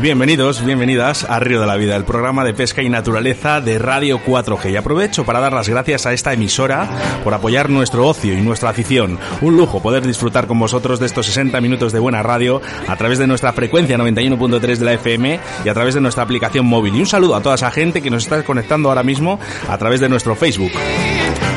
Bienvenidos, bienvenidas a Río de la Vida, el programa de pesca y naturaleza de Radio 4G. Y aprovecho para dar las gracias a esta emisora por apoyar nuestro ocio y nuestra afición. Un lujo poder disfrutar con vosotros de estos 60 minutos de buena radio a través de nuestra frecuencia 91.3 de la FM y a través de nuestra aplicación móvil. Y un saludo a toda esa gente que nos está conectando ahora mismo a través de nuestro Facebook.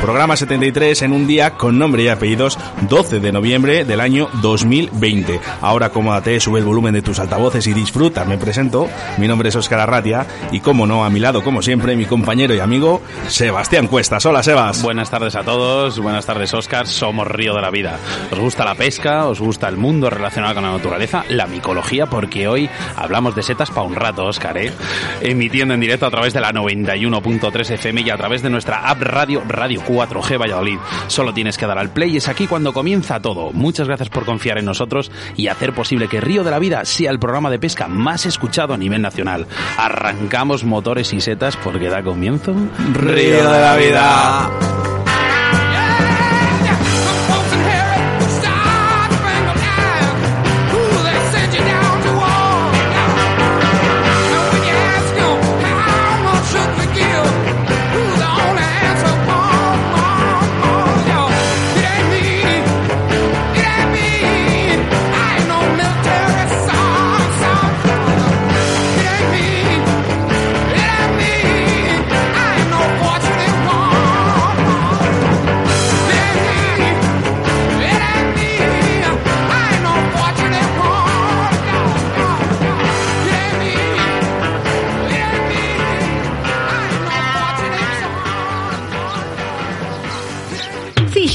Programa 73 en un día con nombre y apellidos 12 de noviembre del año 2020. Ahora acomódate, sube el volumen de tus altavoces y disfruta. Me presento, mi nombre es Óscar Arratia y como no, a mi lado, como siempre, mi compañero y amigo Sebastián Cuestas. Hola, Sebas. Buenas tardes a todos, buenas tardes, Óscar. Somos Río de la Vida. ¿Os gusta la pesca? ¿Os gusta el mundo relacionado con la naturaleza? La micología, porque hoy hablamos de setas para un rato, Óscar, ¿eh? Emitiendo en directo a través de la 91.3 FM y a través de nuestra app Radio Radio 4G Valladolid. Solo tienes que dar al play y es aquí cuando comienza todo. Muchas gracias por confiar en nosotros y hacer posible que Río de la Vida sea el programa de pesca más escuchado a nivel nacional. Arrancamos motores y setas porque da comienzo Río de la Vida.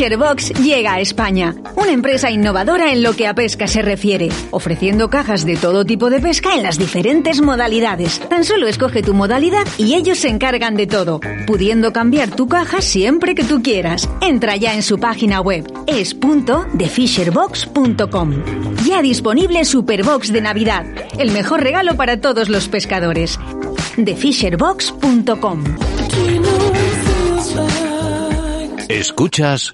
Fisherbox llega a España, una empresa innovadora en lo que a pesca se refiere, ofreciendo cajas de todo tipo de pesca en las diferentes modalidades. Tan solo escoge tu modalidad y ellos se encargan de todo, pudiendo cambiar tu caja siempre que tú quieras. Entra ya en su página web, es.thefisherbox.com. Ya disponible Superbox de Navidad, el mejor regalo para todos los pescadores. thefisherbox.com. Escuchas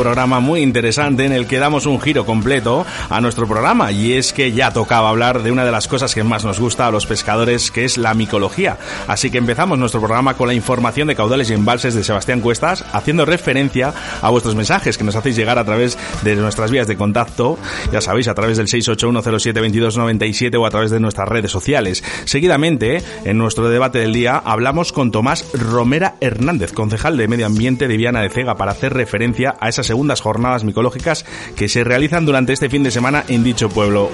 Programa muy interesante en el que damos un giro completo a nuestro programa y es que ya tocaba hablar de una de las cosas que más nos gusta a los pescadores que es la micología. Así que empezamos nuestro programa con la información de caudales y embalses de Sebastián Cuestas haciendo referencia a vuestros mensajes que nos hacéis llegar a través de nuestras vías de contacto, ya sabéis, a través del 681072297 o a través de nuestras redes sociales. Seguidamente, en nuestro debate del día, hablamos con Tomás Romera Hernández, concejal de Medio Ambiente de Viana de Cega, para hacer referencia a esas segundas jornadas micológicas que se realizan durante este fin de semana en dicho pueblo.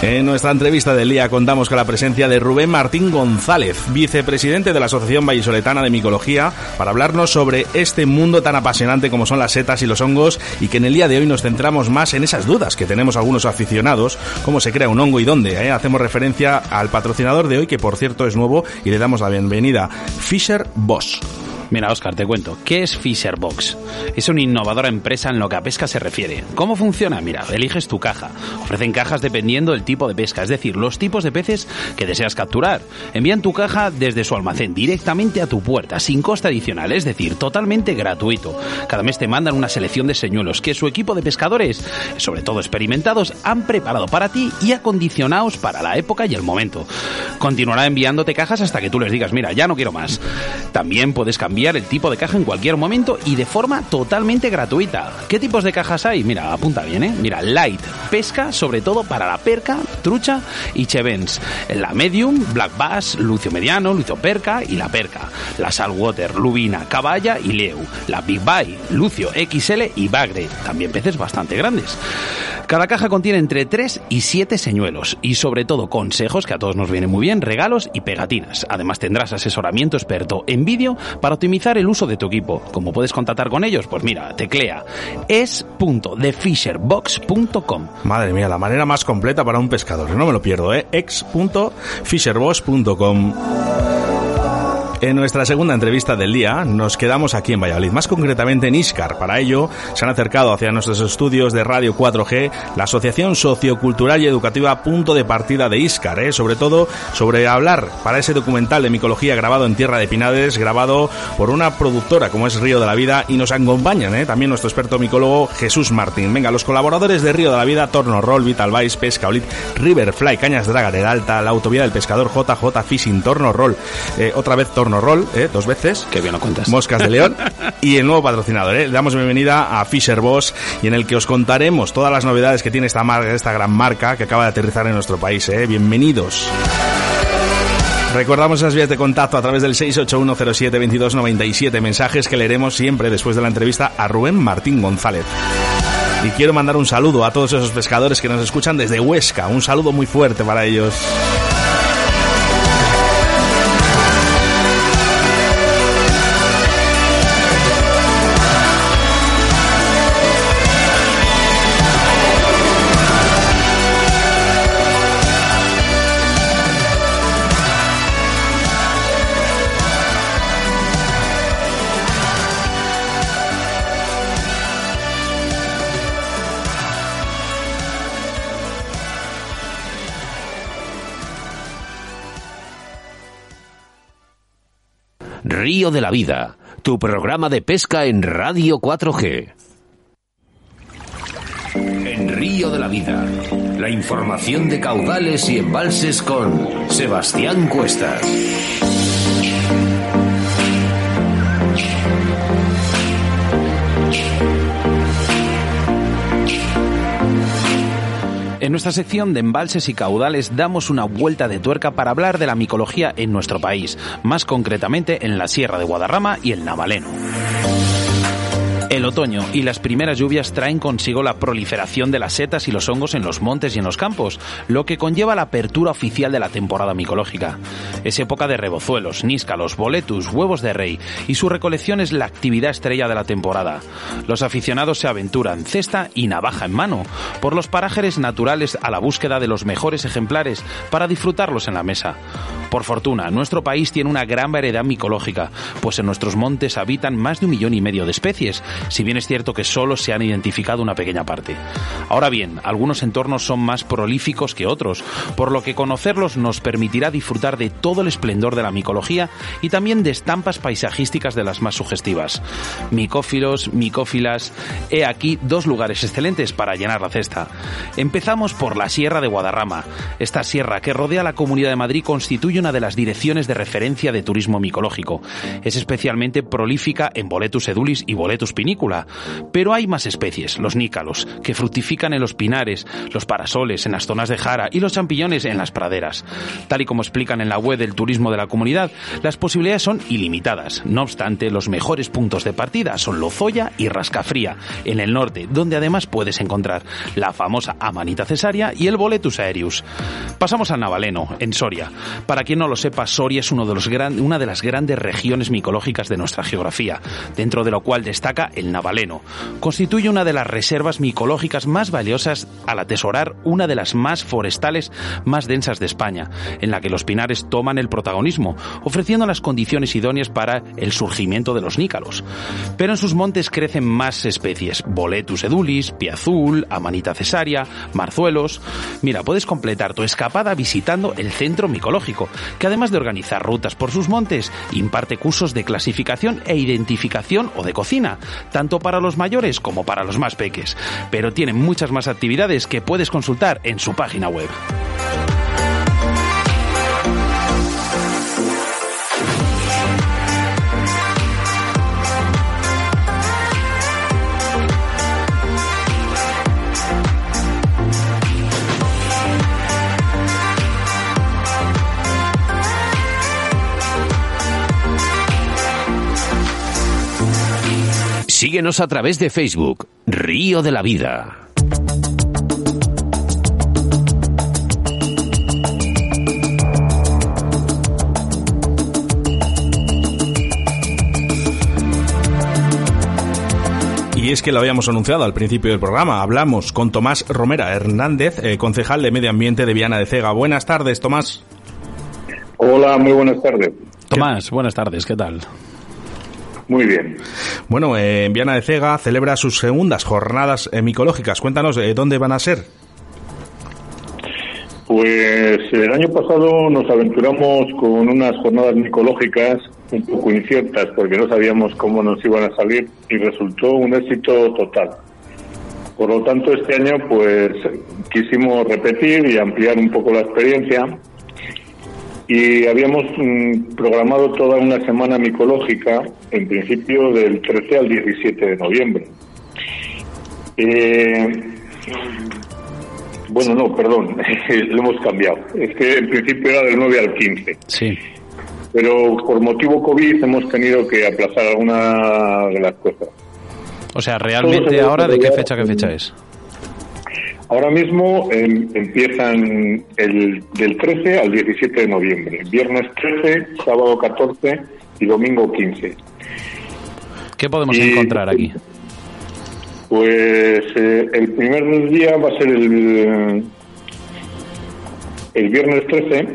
En nuestra entrevista del día contamos con la presencia de Rubén Martín González, vicepresidente de la Asociación Vallisoletana de Micología, para hablarnos sobre este mundo tan apasionante como son las setas y los hongos y que en el día de hoy nos centramos más en esas dudas que tenemos algunos aficionados, cómo se crea un hongo y dónde. ¿eh? Hacemos referencia al patrocinador de hoy, que por cierto es nuevo, y le damos la bienvenida, Fisher Boss. Mira, Oscar, te cuento. ¿Qué es Fisherbox? Es una innovadora empresa en lo que a pesca se refiere. ¿Cómo funciona? Mira, eliges tu caja. Ofrecen cajas dependiendo del tipo de pesca, es decir, los tipos de peces que deseas capturar. Envían tu caja desde su almacén directamente a tu puerta, sin coste adicional, es decir, totalmente gratuito. Cada mes te mandan una selección de señuelos que su equipo de pescadores, sobre todo experimentados, han preparado para ti y acondicionados para la época y el momento. Continuará enviándote cajas hasta que tú les digas, mira, ya no quiero más. También puedes cambiar el tipo de caja en cualquier momento y de forma totalmente gratuita. ¿Qué tipos de cajas hay? Mira, apunta bien, ¿eh? Mira, light, pesca, sobre todo para la perca, trucha y chevens. La medium, black bass, lucio mediano, lucio perca y la perca. La saltwater, lubina, caballa y leu. La big bite, lucio XL y bagre. También peces bastante grandes. Cada caja contiene entre 3 y 7 señuelos y sobre todo consejos que a todos nos vienen muy bien, regalos y pegatinas. Además tendrás asesoramiento experto en vídeo para optimizar el uso de tu equipo. ¿Cómo puedes contactar con ellos? Pues mira, teclea es.thefisherbox.com. Madre mía, la manera más completa para un pescador. No me lo pierdo, ¿eh? ex.fisherbox.com. En nuestra segunda entrevista del día nos quedamos aquí en Valladolid, más concretamente en Iscar. Para ello se han acercado hacia nuestros estudios de Radio 4G la Asociación Sociocultural y Educativa Punto de Partida de Iscar, ¿eh? sobre todo sobre hablar para ese documental de micología grabado en Tierra de Pinades, grabado por una productora como es Río de la Vida y nos acompañan ¿eh? también nuestro experto micólogo Jesús Martín. Venga, los colaboradores de Río de la Vida, Torno Roll, Vital Vice, Pesca Olit, Riverfly, Cañas Draga de Alta, la Autovía del Pescador, JJ Fishing, Torno Roll, eh, otra vez Torno Roll, ¿eh? dos veces. Qué bien lo cuentas. Moscas de León. y el nuevo patrocinador, ¿eh? Le damos bienvenida a Fisher Boss y en el que os contaremos todas las novedades que tiene esta marca, esta gran marca que acaba de aterrizar en nuestro país, ¿eh? Bienvenidos. Recordamos esas vías de contacto a través del 681072297, mensajes que leeremos siempre después de la entrevista a Rubén Martín González. Y quiero mandar un saludo a todos esos pescadores que nos escuchan desde Huesca, un saludo muy fuerte para ellos. Río de la Vida, tu programa de pesca en Radio 4G. En Río de la Vida, la información de caudales y embalses con Sebastián Cuestas. En nuestra sección de embalses y caudales damos una vuelta de tuerca para hablar de la micología en nuestro país, más concretamente en la Sierra de Guadarrama y el Navaleno. El otoño y las primeras lluvias traen consigo la proliferación de las setas y los hongos en los montes y en los campos, lo que conlleva la apertura oficial de la temporada micológica. Es época de rebozuelos, níscalos, boletus, huevos de rey y su recolección es la actividad estrella de la temporada. Los aficionados se aventuran cesta y navaja en mano por los parajes naturales a la búsqueda de los mejores ejemplares para disfrutarlos en la mesa. Por fortuna, nuestro país tiene una gran variedad micológica, pues en nuestros montes habitan más de un millón y medio de especies, si bien es cierto que solo se han identificado una pequeña parte. Ahora bien, algunos entornos son más prolíficos que otros, por lo que conocerlos nos permitirá disfrutar de todo el esplendor de la micología y también de estampas paisajísticas de las más sugestivas. Micófilos, micófilas, he aquí dos lugares excelentes para llenar la cesta. Empezamos por la Sierra de Guadarrama. Esta sierra que rodea la Comunidad de Madrid constituye una de las direcciones de referencia de turismo micológico. Es especialmente prolífica en Boletus edulis y Boletus pinícola, pero hay más especies, los nícalos, que fructifican en los pinares, los parasoles, en las zonas de jara y los champiñones en las praderas. Tal y como explican en la web del turismo de la comunidad, las posibilidades son ilimitadas. No obstante, los mejores puntos de partida son Lozoya y Rascafría, en el norte, donde además puedes encontrar la famosa Amanita cesaria y el Boletus aerius. Pasamos al Navaleno, en Soria. Para quien no lo sepa, Soria es uno de los gran, una de las grandes regiones micológicas de nuestra geografía, dentro de lo cual destaca el Navaleno. Constituye una de las reservas micológicas más valiosas al atesorar una de las más forestales más densas de España, en la que los pinares toman el protagonismo, ofreciendo las condiciones idóneas para el surgimiento de los nícalos. Pero en sus montes crecen más especies, Boletus edulis, piazul, amanita cesaria, marzuelos. Mira, puedes completar tu escapada visitando el centro micológico, que además de organizar rutas por sus montes, imparte cursos de clasificación e identificación o de cocina, tanto para los mayores como para los más peques. Pero tiene muchas más actividades que puedes consultar en su página web. Síguenos a través de Facebook, Río de la Vida. Y es que lo habíamos anunciado al principio del programa. Hablamos con Tomás Romera Hernández, eh, concejal de Medio Ambiente de Viana de Cega. Buenas tardes, Tomás. Hola, muy buenas tardes. Tomás, buenas tardes, ¿qué tal? Muy bien. Bueno, eh, en Viana de Cega celebra sus segundas jornadas micológicas. Cuéntanos, eh, ¿dónde van a ser? Pues el año pasado nos aventuramos con unas jornadas micológicas un poco inciertas porque no sabíamos cómo nos iban a salir y resultó un éxito total. Por lo tanto, este año pues quisimos repetir y ampliar un poco la experiencia y habíamos mm, programado toda una semana micológica, en principio del 13 al 17 de noviembre. Eh, bueno, no, perdón, lo hemos cambiado. Es que en principio era del 9 al 15. Sí. Pero por motivo COVID hemos tenido que aplazar alguna de las cosas. O sea, realmente ahora, ¿de qué fecha qué fecha es? Ahora mismo em, empiezan el, del 13 al 17 de noviembre. Viernes 13, sábado 14 y domingo 15. ¿Qué podemos encontrar aquí? Pues eh, el primer día va a ser el, el viernes 13.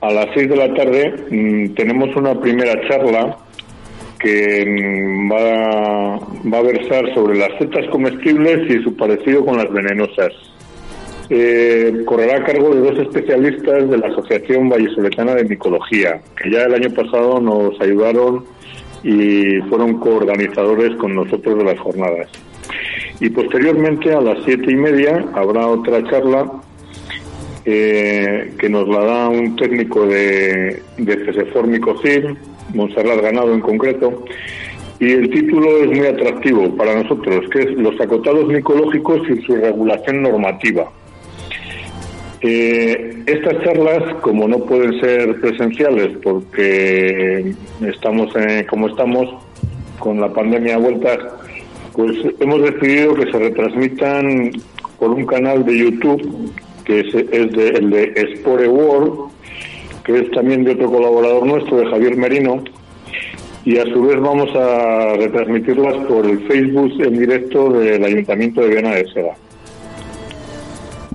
A las 6 de la tarde mm, tenemos una primera charla que mm, va, va a versar sobre las setas comestibles y su parecido con las venenosas. Eh, correrá a cargo de dos especialistas de la Asociación Vallisoletana de Micología, que ya el año pasado nos ayudaron y fueron coorganizadores con nosotros de las jornadas. Y posteriormente, a las siete y media, habrá otra charla eh, que nos la da un técnico de, de CESEFOR Montserrat Ganado en concreto, y el título es muy atractivo para nosotros, que es Los acotados micológicos y su regulación normativa. Eh, estas charlas, como no pueden ser presenciales porque estamos como estamos con la pandemia a vueltas, pues hemos decidido que se retransmitan por un canal de YouTube que es, de, el de Spore World, que es también de otro colaborador nuestro, de Javier Merino, y a su vez vamos a retransmitirlas por el Facebook en directo del Ayuntamiento de Viena de Sega.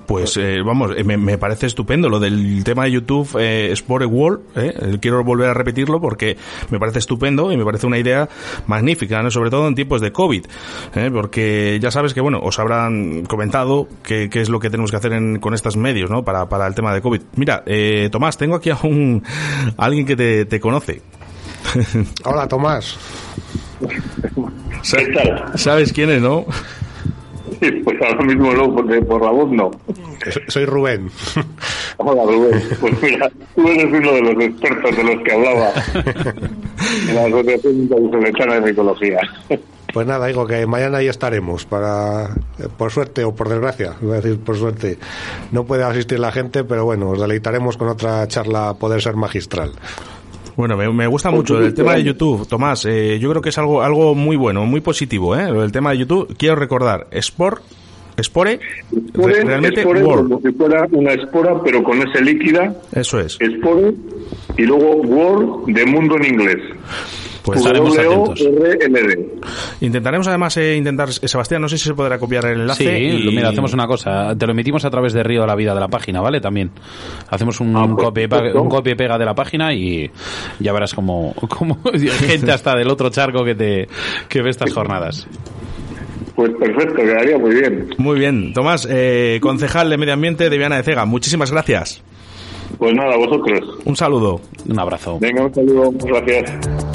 Pues eh, vamos, eh, me, parece estupendo lo del tema de YouTube eh, Sport World. Eh, quiero volver a repetirlo porque me parece estupendo y me parece una idea magnífica, ¿no? sobre todo en tiempos de COVID. Porque ya sabes que, bueno, os habrán comentado qué, es lo que tenemos que hacer con estos medios ¿no? para, para el tema de COVID. Mira, Tomás, tengo aquí a, un, alguien que te, te conoce. Hola, Tomás. ¿Sabes quién es, no? Pues ahora mismo no, porque por la voz no. Soy Rubén. Hola Rubén, pues mira, tú eres uno de los expertos de los que hablaba en la Asociación Internacional de Micología. Pues nada, digo que mañana ahí estaremos para, por suerte o por desgracia, voy a decir por suerte, no puede asistir la gente, pero bueno, os deleitaremos con otra charla Poder Ser Magistral. Bueno, me, gusta mucho el tema de YouTube, Tomás. Eh, yo creo que es algo algo muy bueno, muy positivo. ¿eh? El tema de YouTube, quiero recordar, Sport, Spore, realmente como si fuera una espora, pero con ese líquida. Eso es. Spore y luego Word de mundo en inglés. Pues estaremos atentos. Intentaremos además eh, intentar, eh, Sebastián, no sé si se podrá copiar el enlace. Sí, mira, hacemos una cosa, te lo emitimos a través de Río de la Vida de la página, ¿vale? También. Hacemos un, ah, pues, copia, un copia y pega de la página y ya verás como, como gente hasta del otro charco que te que ve estas jornadas. Pues perfecto, quedaría muy bien. Muy bien. Tomás, eh, concejal de Medio Ambiente de Viana de Cega, muchísimas gracias. Pues nada, vosotros. Un saludo. Un abrazo. Venga, un saludo. Gracias.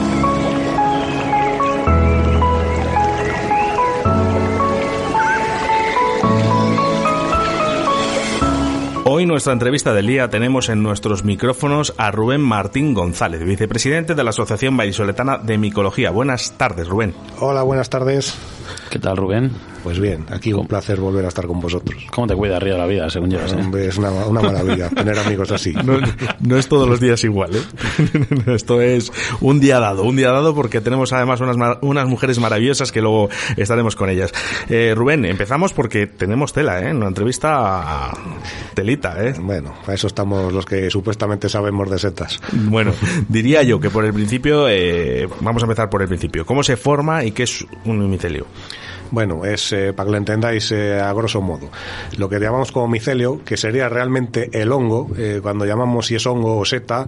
Hoy nuestra entrevista del día tenemos en nuestros micrófonos a Rubén Martín González, vicepresidente de la Asociación Vallisoletana de Micología. Buenas tardes, Rubén. Hola, buenas tardes. ¿Qué tal, Rubén? Pues bien, aquí un placer volver a estar con vosotros. ¿Cómo te cuida Río de la vida, según yo? Hombre, es una, una maravilla tener amigos así. No, no es todos los días igual, ¿eh? Esto es un día dado, un día dado porque tenemos además unas, ma- unas mujeres maravillosas que luego estaremos con ellas. Eh, Rubén, empezamos porque tenemos tela, ¿eh? Una entrevista a telita, ¿eh? Bueno, a eso estamos los que supuestamente sabemos de setas. Bueno, diría yo que por el principio, eh, vamos a empezar por el principio. ¿Cómo se forma y qué es un micelio? Bueno, es eh, para que lo entendáis eh, a grosso modo. Lo que llamamos como micelio, que sería realmente el hongo, eh, cuando llamamos si es hongo o seta,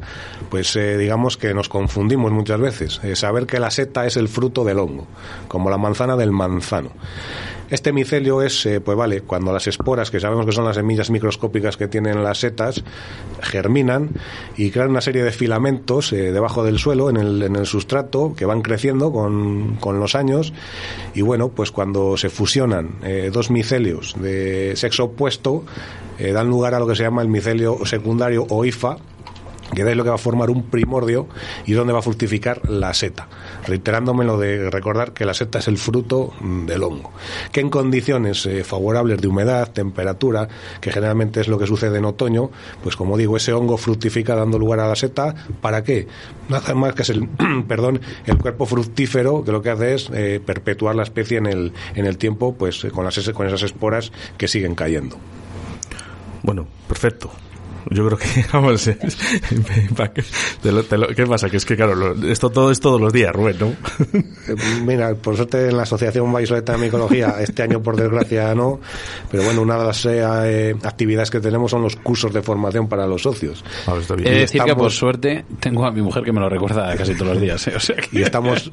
pues digamos que nos confundimos muchas veces. Saber que la seta es el fruto del hongo, como la manzana del manzano. Este micelio es, eh, pues vale, cuando las esporas, que sabemos que son las semillas microscópicas que tienen las setas, germinan y crean una serie de filamentos eh, debajo del suelo, en el, en el sustrato, que van creciendo con, con los años. Y bueno, pues cuando se fusionan eh, dos micelios de sexo opuesto, dan lugar a lo que se llama el micelio secundario o IFA, que es lo que va a formar un primordio y donde va a fructificar la seta. Reiterándome lo de recordar que la seta es el fruto mm, del hongo. Que en condiciones eh, favorables de humedad, temperatura, que generalmente es lo que sucede en otoño, pues como digo, ese hongo fructifica dando lugar a la seta. ¿Para qué? Nada más que es el, perdón, el cuerpo fructífero que lo que hace es eh, perpetuar la especie en el, en el tiempo, pues eh, con, las, con esas esporas que siguen cayendo. Bueno, perfecto. Yo creo que, vamos, te lo- te lo- ¿qué pasa? Que es que, claro, lo- esto todo es todos los días, Rubén, ¿no? Mira, por suerte en la Asociación Vallisoleta de Micología, este año por desgracia no, pero bueno, una de las eh, actividades que tenemos son los cursos de formación para los socios. Ah, está bien. He de decir que por suerte tengo a mi mujer que me lo recuerda casi todos los días. ¿eh? O sea que- Y estamos,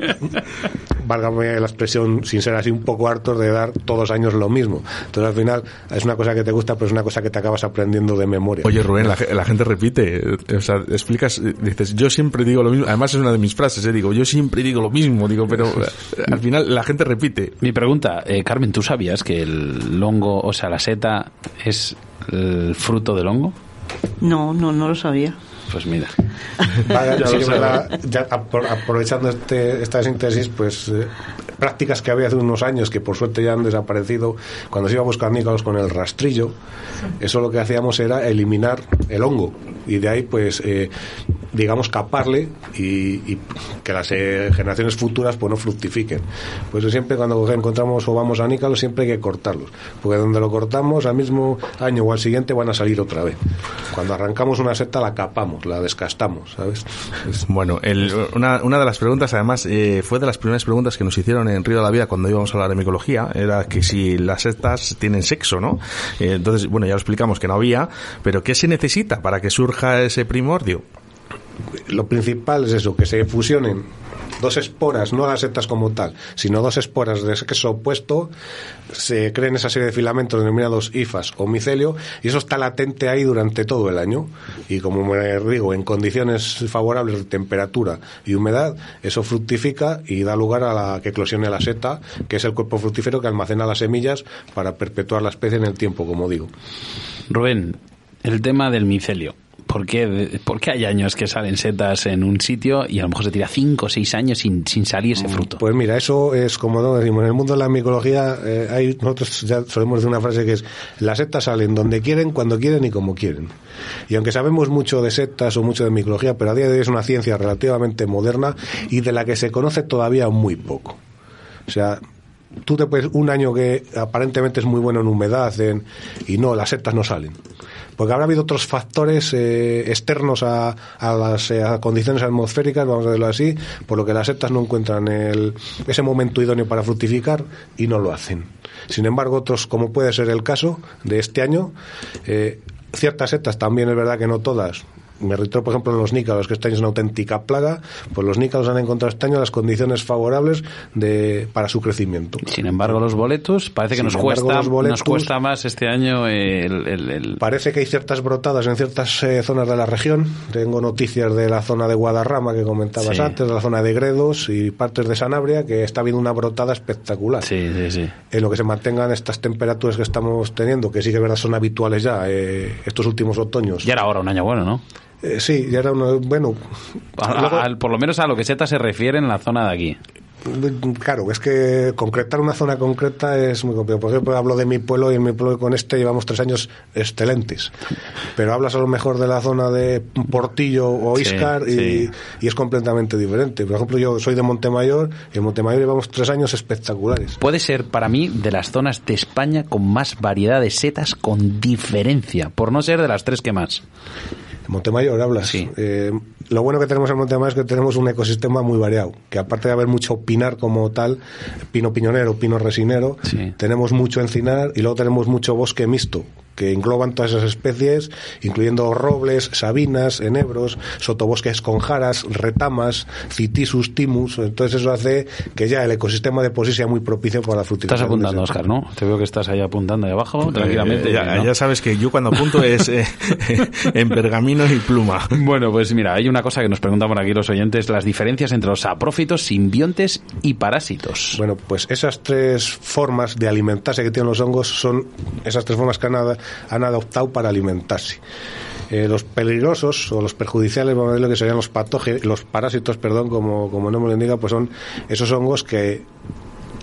válgame la expresión, sin ser así, un poco hartos de dar todos los años lo mismo. Entonces al final es una cosa que te gusta, pero es una cosa que te acabas aprendiendo de memoria. Oye, Rubén, la, ge- la gente repite, eh, o sea, explicas, eh, dices, yo siempre digo lo mismo, además es una de mis frases, eh, digo, yo siempre digo lo mismo, digo, pero al final la gente repite. Mi pregunta, eh, Carmen, ¿tú sabías que el hongo, o sea, la seta es el fruto del hongo? No, no, no lo sabía. Pues mira. Vaya, Ya sí verdad, aprovechando este, esta síntesis, pues eh, prácticas que había hace unos años que por suerte ya han desaparecido, cuando se iba a buscar nícalos con el rastrillo, eso lo que hacíamos era eliminar el hongo. Y de ahí pues eh, digamos caparle y, y que las eh, generaciones futuras pues no fructifiquen. Pues siempre cuando encontramos o vamos a nícalos siempre hay que cortarlos, porque donde lo cortamos al mismo año o al siguiente van a salir otra vez. Cuando arrancamos una seta la capamos, la descastamos, ¿sabes? Es- Bueno, el- una, una de las preguntas, además, eh, fue de las primeras preguntas que nos hicieron en Río de la Vida cuando íbamos a hablar de micología, era que si las setas tienen sexo, ¿no? Eh, entonces, bueno, ya lo explicamos que no había, pero ¿qué se necesita para que surja ese primordio? Lo principal es eso, que se fusionen dos esporas, no las setas como tal, sino dos esporas de sexo opuesto, se creen esa serie de filamentos denominados ifas o micelio, y eso está latente ahí durante todo el año. Y como me digo, en condiciones favorables de temperatura y humedad, eso fructifica y da lugar a la que eclosione la seta, que es el cuerpo fructífero que almacena las semillas para perpetuar la especie en el tiempo, como digo. Rubén, el tema del micelio. ¿Por qué, por qué hay años que salen setas en un sitio y a lo mejor se tira 5 o 6 años sin, sin salir ese fruto? Pues mira, eso es como ¿no? decimos, en el mundo de la micología eh, hay, nosotros ya solemos decir una frase que es, las setas salen donde quieren, cuando quieren y como quieren. Y aunque sabemos mucho de setas o mucho de micología, pero a día de hoy es una ciencia relativamente moderna y de la que se conoce todavía muy poco. O sea, tú te puedes, un año que aparentemente es muy bueno en humedad en- y no, las setas no salen. Porque habrá habido otros factores eh, externos a, a las eh, condiciones atmosféricas, vamos a decirlo así, por lo que las setas no encuentran el, ese momento idóneo para fructificar y no lo hacen. Sin embargo, otros, como puede ser el caso de este año, eh, ciertas setas, también es verdad que no todas, me reitero, por ejemplo, en los nícalos, que este año es una auténtica plaga, pues los nícalos han encontrado este año las condiciones favorables de, para su crecimiento. Sin embargo, los boletos, parece que Sin nos embargo, cuesta, nos más este año el, el- el- Parece que hay ciertas brotadas en ciertas eh, zonas de la región. Tengo noticias de la zona de Guadarrama que comentabas Sí. antes, de la zona de Gredos y partes de Sanabria, que está habiendo una brotada espectacular. Sí, sí, sí. En lo que se mantengan estas temperaturas que estamos teniendo, que sí que es verdad son habituales ya eh, estos últimos otoños. Ya era ahora un año bueno, ¿no? Eh, sí, ya era uno, bueno. A- luego- al- por lo menos a lo que seta se refiere en la zona de aquí. Claro, es que concretar una zona concreta es muy complicado. Por ejemplo, hablo de mi pueblo y en mi pueblo con este llevamos tres años excelentes. Pero hablas a lo mejor de la zona de Portillo o Sí, Iscar y, sí. y es completamente diferente. Por ejemplo, yo soy de Montemayor y en Montemayor llevamos tres años espectaculares. Puede ser para mí de las zonas de España con más variedad de setas con diferencia, por no ser de las tres que más. Montemayor hablas. Sí. Eh, lo bueno que tenemos en Montemayor es que tenemos un ecosistema muy variado, que aparte de haber mucho pinar como tal, pino piñonero, pino resinero, Sí. tenemos mucho encinar y luego tenemos mucho bosque mixto que engloban todas esas especies, incluyendo robles, sabinas, enebros, sotobosques con jaras, retamas, citisus, timus. Entonces eso hace que ya el ecosistema de por sí sea muy propicio para la frutificación. Estás apuntando, Oscar, ¿no? Te veo que estás ahí apuntando ahí abajo, tranquilamente. Eh, ya, ¿no? ya sabes que yo cuando apunto es eh, en pergamino y pluma. Bueno, pues mira, hay una cosa que nos preguntan por aquí los oyentes, las diferencias entre los saprófitos, simbiontes y parásitos. Bueno, pues esas tres formas de alimentarse que tienen los hongos son esas tres formas que han, han adoptado para alimentarse. Eh, los peligrosos o los perjudiciales, vamos a ver lo que serían los patógenos, los parásitos, perdón, como, como no me lo indica, pues son esos hongos que,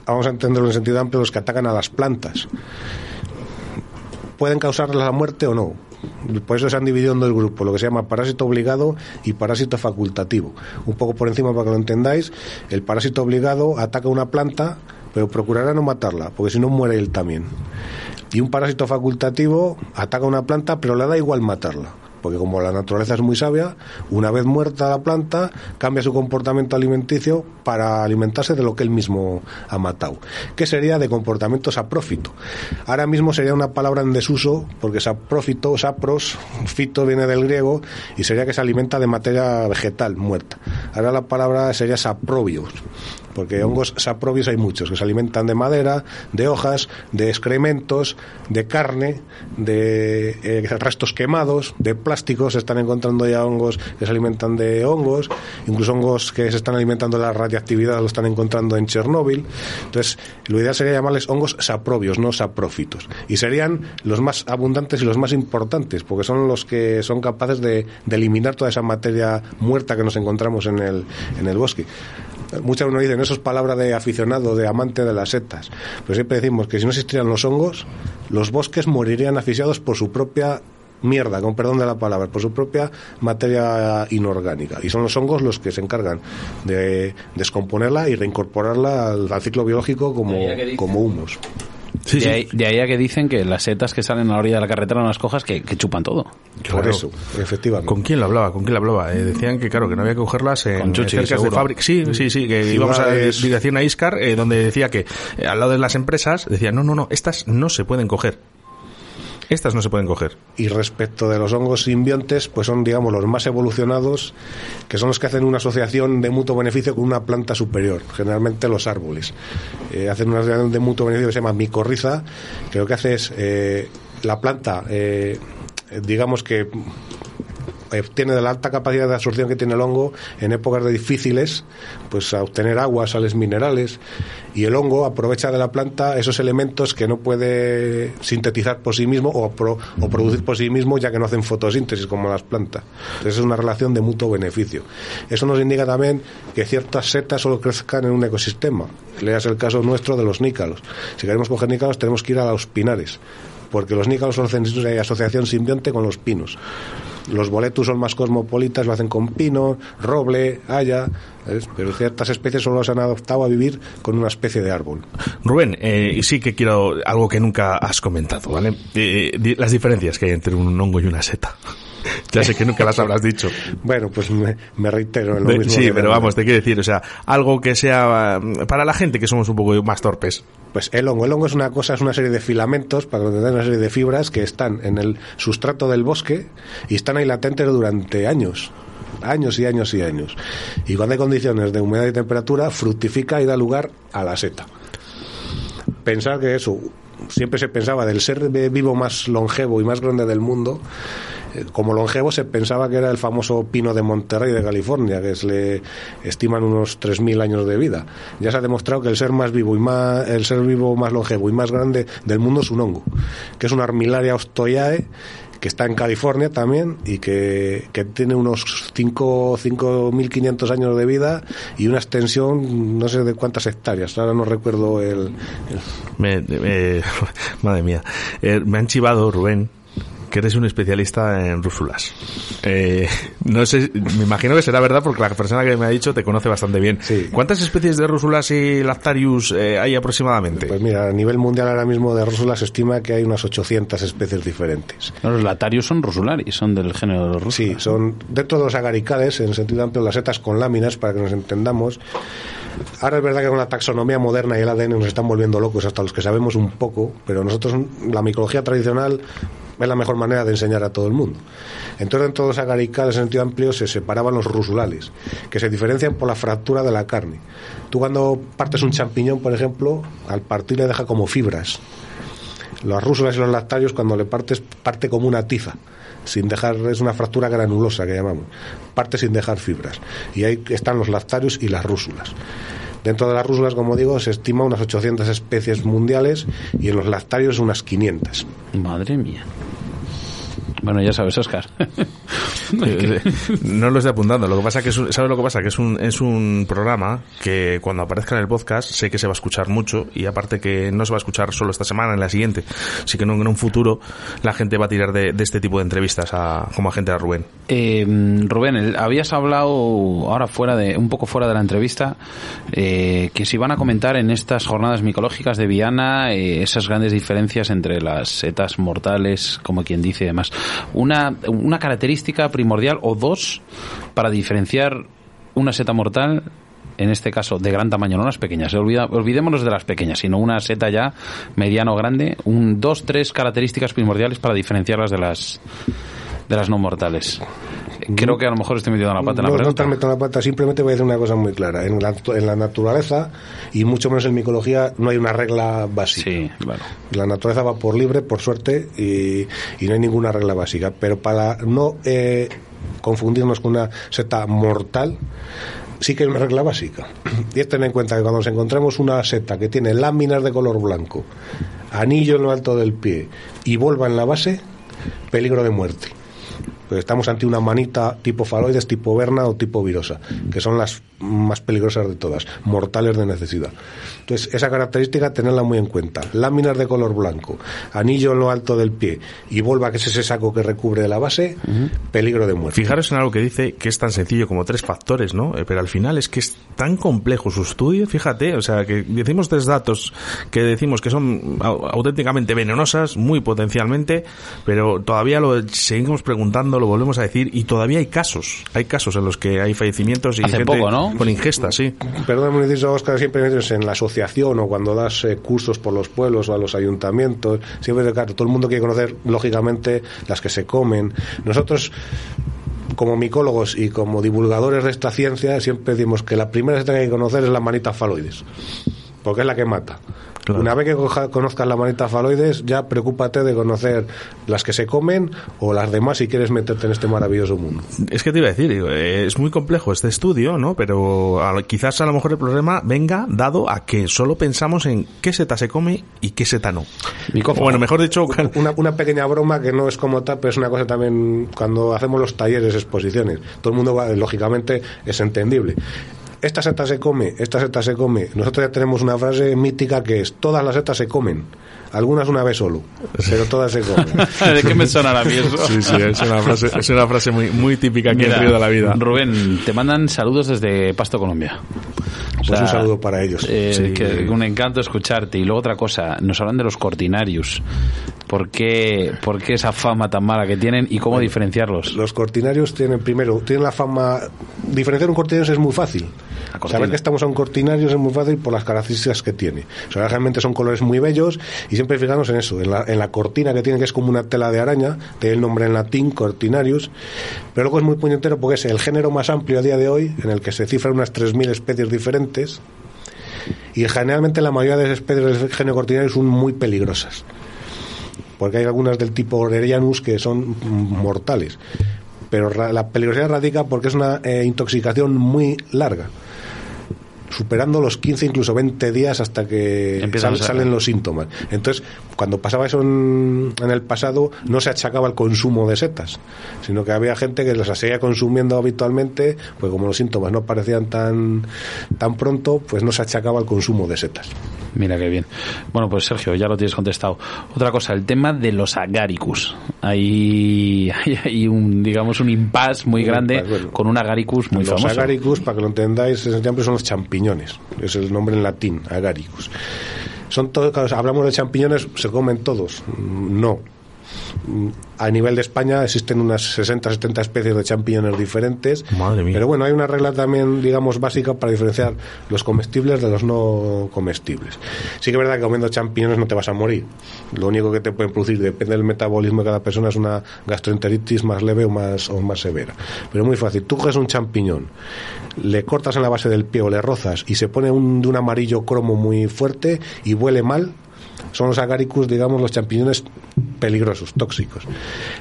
vamos a entenderlo en sentido amplio, los que atacan a las plantas. ¿Pueden causar la muerte o no? Por eso se han dividido en dos grupos, lo que se llama parásito obligado y parásito facultativo. Un poco por encima para que lo entendáis, el parásito obligado ataca una planta, pero procurará no matarla, porque si no muere él también. Y un parásito facultativo ataca una planta, pero le da igual matarla. Porque como la naturaleza es muy sabia, una vez muerta la planta, cambia su comportamiento alimenticio para alimentarse de lo que él mismo ha matado. Que sería de comportamiento saprófito. Ahora mismo sería una palabra en desuso, porque saprófito, sapros, fito viene del griego, y sería que se alimenta de materia vegetal muerta. Ahora la palabra sería saprobios porque hongos saprobios hay muchos que se alimentan de madera, de hojas, de excrementos, de carne, de eh, restos quemados, de plásticos. Se están encontrando ya hongos que se alimentan de hongos, incluso hongos que se están alimentando de la radiactividad lo están encontrando en Chernóbil. Entonces, lo ideal sería llamarles hongos saprobios, no saprófitos. Y serían los más abundantes y los más importantes, porque son los que son capaces de, de eliminar toda esa materia muerta que nos encontramos en el, en el bosque. Muchas veces dicen, eso es palabra de aficionado, de amante de las setas. Pero siempre decimos que si no existieran los hongos, los bosques morirían asfixiados por su propia mierda, con perdón de la palabra, por su propia materia inorgánica. Y son los hongos los que se encargan de descomponerla y reincorporarla al, al ciclo biológico como, como humus. Sí, de, sí. Ahí, de ahí a que dicen que las setas que salen a la orilla de la carretera, unas cojas que, que chupan todo. Por eso, efectivamente. ¿Con quién lo hablaba? ¿Con quién lo hablaba? Eh, decían que, claro, que no había que cogerlas en Con Chuchi, cercas de fábrica. Sí, sí, sí, que íbamos a Ciudades. dirección a Iscar, eh, donde decía que eh, al lado de las empresas, decían, no, no, no, estas no se pueden coger. Estas no se pueden coger. Y respecto de los hongos simbiontes, pues son, digamos, los más evolucionados, que son los que hacen una asociación de mutuo beneficio con una planta superior, generalmente los árboles. Eh, hacen una asociación de mutuo beneficio que se llama micorriza, que lo que hace es eh, la planta, eh, digamos que eh, tiene de la alta capacidad de absorción que tiene el hongo en épocas difíciles, pues a obtener agua, sales minerales, y el hongo aprovecha de la planta esos elementos que no puede sintetizar por sí mismo o, pro- producir por sí mismo, ya que no hacen fotosíntesis como las plantas. Entonces es una relación de mutuo beneficio. Eso nos indica también que ciertas setas solo crezcan en un ecosistema. Leas el caso nuestro de los nícalos. Si queremos coger nícalos tenemos que ir a los pinares, porque los nícalos una asociación simbionte con los pinos. Los boletus son más cosmopolitas, lo hacen con pino, roble, haya, pero ciertas especies solo se han adoptado a vivir con una especie de árbol. Rubén, eh, sí que quiero algo que nunca has comentado, ¿vale? Eh, las diferencias que hay entre un hongo y una seta. ya sé que nunca las habrás dicho. Bueno, pues me, me reitero en lo De- mismo. sí, pero vamos, te quiero decir, o sea, algo que sea eh, para la gente que somos un poco más torpes. Pues el hongo. El hongo es una cosa, es una serie de filamentos, para que una serie de fibras que están en el sustrato del bosque y están ahí latentes durante años. Años y años y años. Y cuando hay condiciones de humedad y temperatura, fructifica y da lugar a la seta. Pensar que eso, siempre se pensaba del ser vivo más longevo y más grande del mundo, como longevo se pensaba que era el famoso pino de Monterrey de California, que se le estiman unos 3.000 años de vida. Ya se ha demostrado que el ser más vivo y más, el ser vivo más longevo y más grande del mundo es un hongo, que es una Armillaria ostoyae, que está en California también y que, que tiene unos 5.500 años de vida y una extensión no sé de cuántas hectáreas, ahora no recuerdo el... Me- madre mía. Eh, me han chivado, Rubén, que eres un especialista en rúsulas. Eh, no sé, me imagino que será verdad porque la persona que me ha dicho te conoce bastante bien. Sí. ¿Cuántas especies de rúsulas y lactarius eh, hay aproximadamente? Pues mira, a nivel mundial ahora mismo de rúsula se estima que hay unas 800 especies diferentes. Los latarios son rosularis, son del género de los rusos. Sí, son dentro de los agaricales, en sentido amplio, las setas con láminas, para que nos entendamos. Ahora es verdad que con la taxonomía moderna y el ADN nos están volviendo locos hasta los que sabemos un poco, pero nosotros, la micología tradicional, es la mejor manera de enseñar a todo el mundo. Entonces, dentro de los agaricales en sentido amplio se separaban los rusulales, que se diferencian por la fractura de la carne. Tú cuando partes un champiñón, por ejemplo, al partir le deja como fibras. Las rúsulas y los lactarios, cuando le partes, parte como una tiza, sin dejar, es una fractura granulosa que llamamos, parte sin dejar fibras. Y ahí están los lactarios y las rúsulas. Dentro de las rúsulas, como digo, se estima unas 800 especies mundiales y en los lactarios unas 500. Madre mía. Bueno, ya sabes, Oscar. Eh, no lo estoy apuntando. Lo que pasa que es un- ¿sabes lo que pasa? Que es un, es un programa que cuando aparezca en el podcast sé que se va a escuchar mucho y aparte que no se va a escuchar solo esta semana, en la siguiente. Así que no, en un futuro la gente va a tirar de, de este tipo de entrevistas a, como agente a Rubén. Eh, Rubén, el- habías hablado ahora fuera de un poco fuera de la entrevista eh, que se iban a comentar en estas jornadas micológicas de Viana eh, esas grandes diferencias entre las setas mortales, como quien dice y demás. Una, una característica primordial o dos para diferenciar una seta mortal en este caso de gran tamaño, no las pequeñas. Olvida- olvidémonos de las pequeñas, sino una seta ya mediano o grande, un dos, tres características primordiales para diferenciarlas de las de las no mortales. Creo que a lo mejor estoy metiendo la pata en la no, no te meto la pata, simplemente voy a decir una cosa muy clara. En la, en la naturaleza, y mucho menos en micología, no hay una regla básica. Sí, claro. La naturaleza va por libre, por suerte, y, y no hay ninguna regla básica. Pero para no eh, confundirnos con una seta mortal, sí que hay una regla básica. Y es tener en cuenta que cuando nos encontramos una seta que tiene láminas de color blanco, anillo en lo alto del pie y volva en la base, peligro de muerte. Pues estamos ante una manita tipo faloides, tipo verna o tipo virosa, que son las más peligrosas de todas, mortales de necesidad. Entonces, esa característica tenerla muy en cuenta. Láminas de color blanco, anillo en lo alto del pie y volva, que es ese saco que recubre la base, peligro de muerte. Fijaros en algo que dice que es tan sencillo como tres factores, ¿no? Eh, Pero al final es que es tan complejo su estudio, fíjate, o sea, que decimos tres datos que decimos que son au- auténticamente venenosas, muy potencialmente, pero todavía lo seguimos preguntando, lo volvemos a decir, y todavía hay casos, hay casos en los que hay fallecimientos y Hace gente poco, ¿no? Con ingesta, sí. Perdón, me dices, Oscar, siempre dices en la asociación o cuando das eh, cursos por los pueblos o a los ayuntamientos, siempre, claro, todo el mundo quiere conocer, lógicamente, las que se comen. Nosotros, como micólogos y como divulgadores de esta ciencia, siempre decimos que la primera que se tiene que conocer es la manita faloides, porque es la que mata. Claro. Una vez que coja- conozcas la manita faloides, ya preocúpate de conocer las que se comen o las demás si quieres meterte en este maravilloso mundo. Es que te iba a decir, es muy complejo este estudio, ¿no? Pero quizás a lo mejor el problema venga dado a que solo pensamos en qué seta se come y qué seta no. Micófago. Bueno, mejor dicho, una, una pequeña broma que no es como tal, pero es una cosa también cuando hacemos los talleres, exposiciones. Todo el mundo va, lógicamente, es entendible. Esta seta se come, esta seta se come. Nosotros ya tenemos una frase mítica que es, todas las setas se comen. Algunas una vez solo, pero todas se comen. ¿De qué me sonará a mí eso? Sí, sí, es una frase, es una frase muy, muy típica aquí Mira, en Río de la Vida. Rubén, te mandan saludos desde Pasto, Colombia. O Pues un saludo para ellos. eh, Sí. que un encanto escucharte. Y luego otra cosa, nos hablan de los cortinarios. ¿Por qué, por qué esa fama tan mala que tienen y cómo diferenciarlos? Los cortinarios tienen, primero, tienen la fama... Diferenciar un cortinario es muy fácil. Saber que estamos a un cortinario es muy fácil por las características que tiene. O sea, realmente son colores muy bellos y siempre fijarnos en eso, en la, en la cortina que tiene, que es como una tela de araña, tiene el nombre en latín, cortinarius, pero luego es muy puñetero porque es el género más amplio a día de hoy, en el que se cifran unas 3.000 especies diferentes y generalmente la mayoría de las especies del género cortinarius son muy peligrosas porque hay algunas del tipo Orerianus que son mortales. Pero la peligrosidad radica porque es una eh, intoxicación muy larga. Superando los 15, incluso 20 días hasta que sal- salen los síntomas. Entonces, cuando pasaba eso en, en el pasado, no se achacaba el consumo de setas, sino que había gente que las seguía consumiendo habitualmente, pues como los síntomas no aparecían tan, tan pronto, pues no se achacaba el consumo de setas. Mira qué bien. Bueno, pues Sergio, ya lo tienes contestado. Otra cosa, el tema de los agaricus. Hay, hay, hay un, digamos, un impasse muy Un grande impasse, bueno. con un agaricus muy los famoso. agaricus, para que lo entendáis, siempre son los champiñones. Es el nombre en latín, agaricus. Son todos, hablamos de champiñones, ¿se comen todos? No. Mm, A nivel de España existen unas 60, 70 especies de champiñones diferentes. Madre mía. Pero bueno, hay una regla también, digamos, básica para diferenciar los comestibles de los no comestibles. Sí que es verdad que comiendo champiñones no te vas a morir. Lo único que te pueden producir, depende del metabolismo de cada persona, es una gastroenteritis más leve o más, o más severa. Pero muy fácil. Tú coges un champiñón, le cortas en la base del pie o le rozas y se pone un, de un amarillo cromo muy fuerte y huele mal, son los agaricus, digamos, los champiñones peligrosos, tóxicos.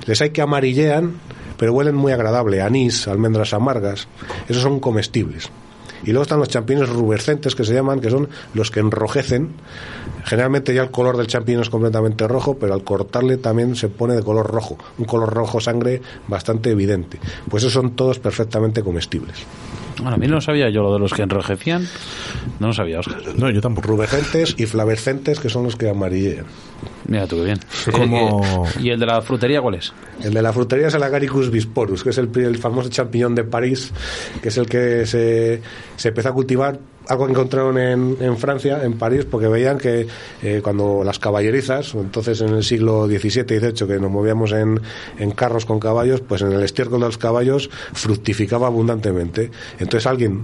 Les hay que amarillean, pero huelen muy agradable, anís, almendras amargas, esos son comestibles. Y luego están los champiñones rubescentes, que se llaman, que son los que enrojecen. Generalmente ya el color del champiñón es completamente rojo, pero al cortarle también se pone de color rojo, un color rojo sangre bastante evidente. Pues esos son todos perfectamente comestibles. Bueno, a mí no sabía yo lo de los que enrojecían. No lo sabía, Oscar. No, yo tampoco. Rubescentes y flavescentes, que son los que amarillean. Mira tú qué bien. Como- Eh, eh, ¿Y el de la frutería cuál es? El de la frutería es el Agaricus bisporus, que es el, el famoso champiñón de París, que es el que se, se empezó a cultivar, algo encontraron en, en Francia, en París, porque veían que eh, cuando las caballerizas, entonces en el siglo XVII y XVIII, que nos movíamos en, en carros con caballos, pues en el estiércol de los caballos fructificaba abundantemente. Entonces alguien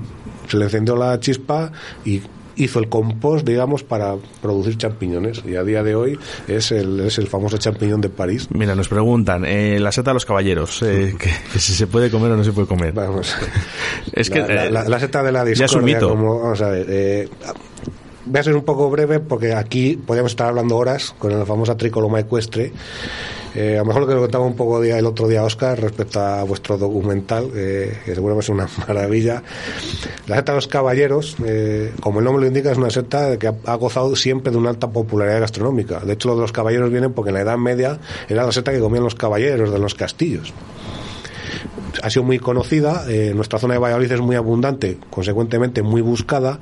se le encendió la chispa y hizo el compost, digamos, para producir champiñones. Y a día de hoy es el, es el famoso champiñón de París. Mira, nos preguntan, eh, la seta de los caballeros, eh, que, que si se puede comer o no se puede comer. Vamos. Es que, la, la- la- la seta de la ya es un discordia, mito. como, vamos a ver, eh, voy a ser un poco breve porque aquí podríamos estar hablando horas con la famosa tricoloma ecuestre. Eh, a lo mejor lo que le contaba un poco día, el otro día Oscar respecto a vuestro documental, eh, que seguramente es una maravilla. La seta de los caballeros, eh, como el nombre lo indica, es una seta que ha, gozado siempre de una alta popularidad gastronómica. De hecho, lo de los caballeros viene porque en la Edad Media era la seta que comían los caballeros de los castillos ha sido muy conocida, eh, nuestra zona de Valladolid es muy abundante, consecuentemente muy buscada,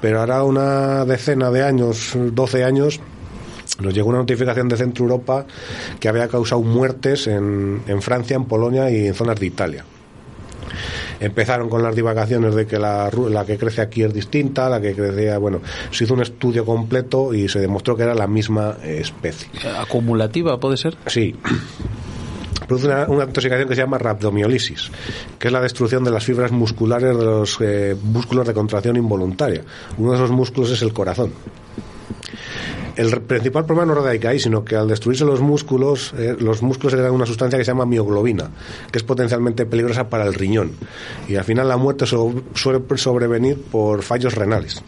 pero ahora una decena de años, 12 años, nos llegó una notificación de Centro Europa que había causado muertes en, en Francia, en Polonia y en zonas de Italia. Empezaron con las divagaciones de que la, la que crece aquí es distinta, la que crecía, bueno, se hizo un estudio completo y se demostró que era la misma eh, especie. ¿Acumulativa puede ser? Sí. Produce una, intoxicación que se llama rhabdomiolisis, que es la destrucción de las fibras musculares de los eh, músculos de contracción involuntaria. Uno de esos músculos es el corazón. El principal problema no radica ahí, sino que al destruirse los músculos, eh, los músculos generan una sustancia que se llama mioglobina, que es potencialmente peligrosa para el riñón. Y al final la muerte suele sobrevenir por fallos renales.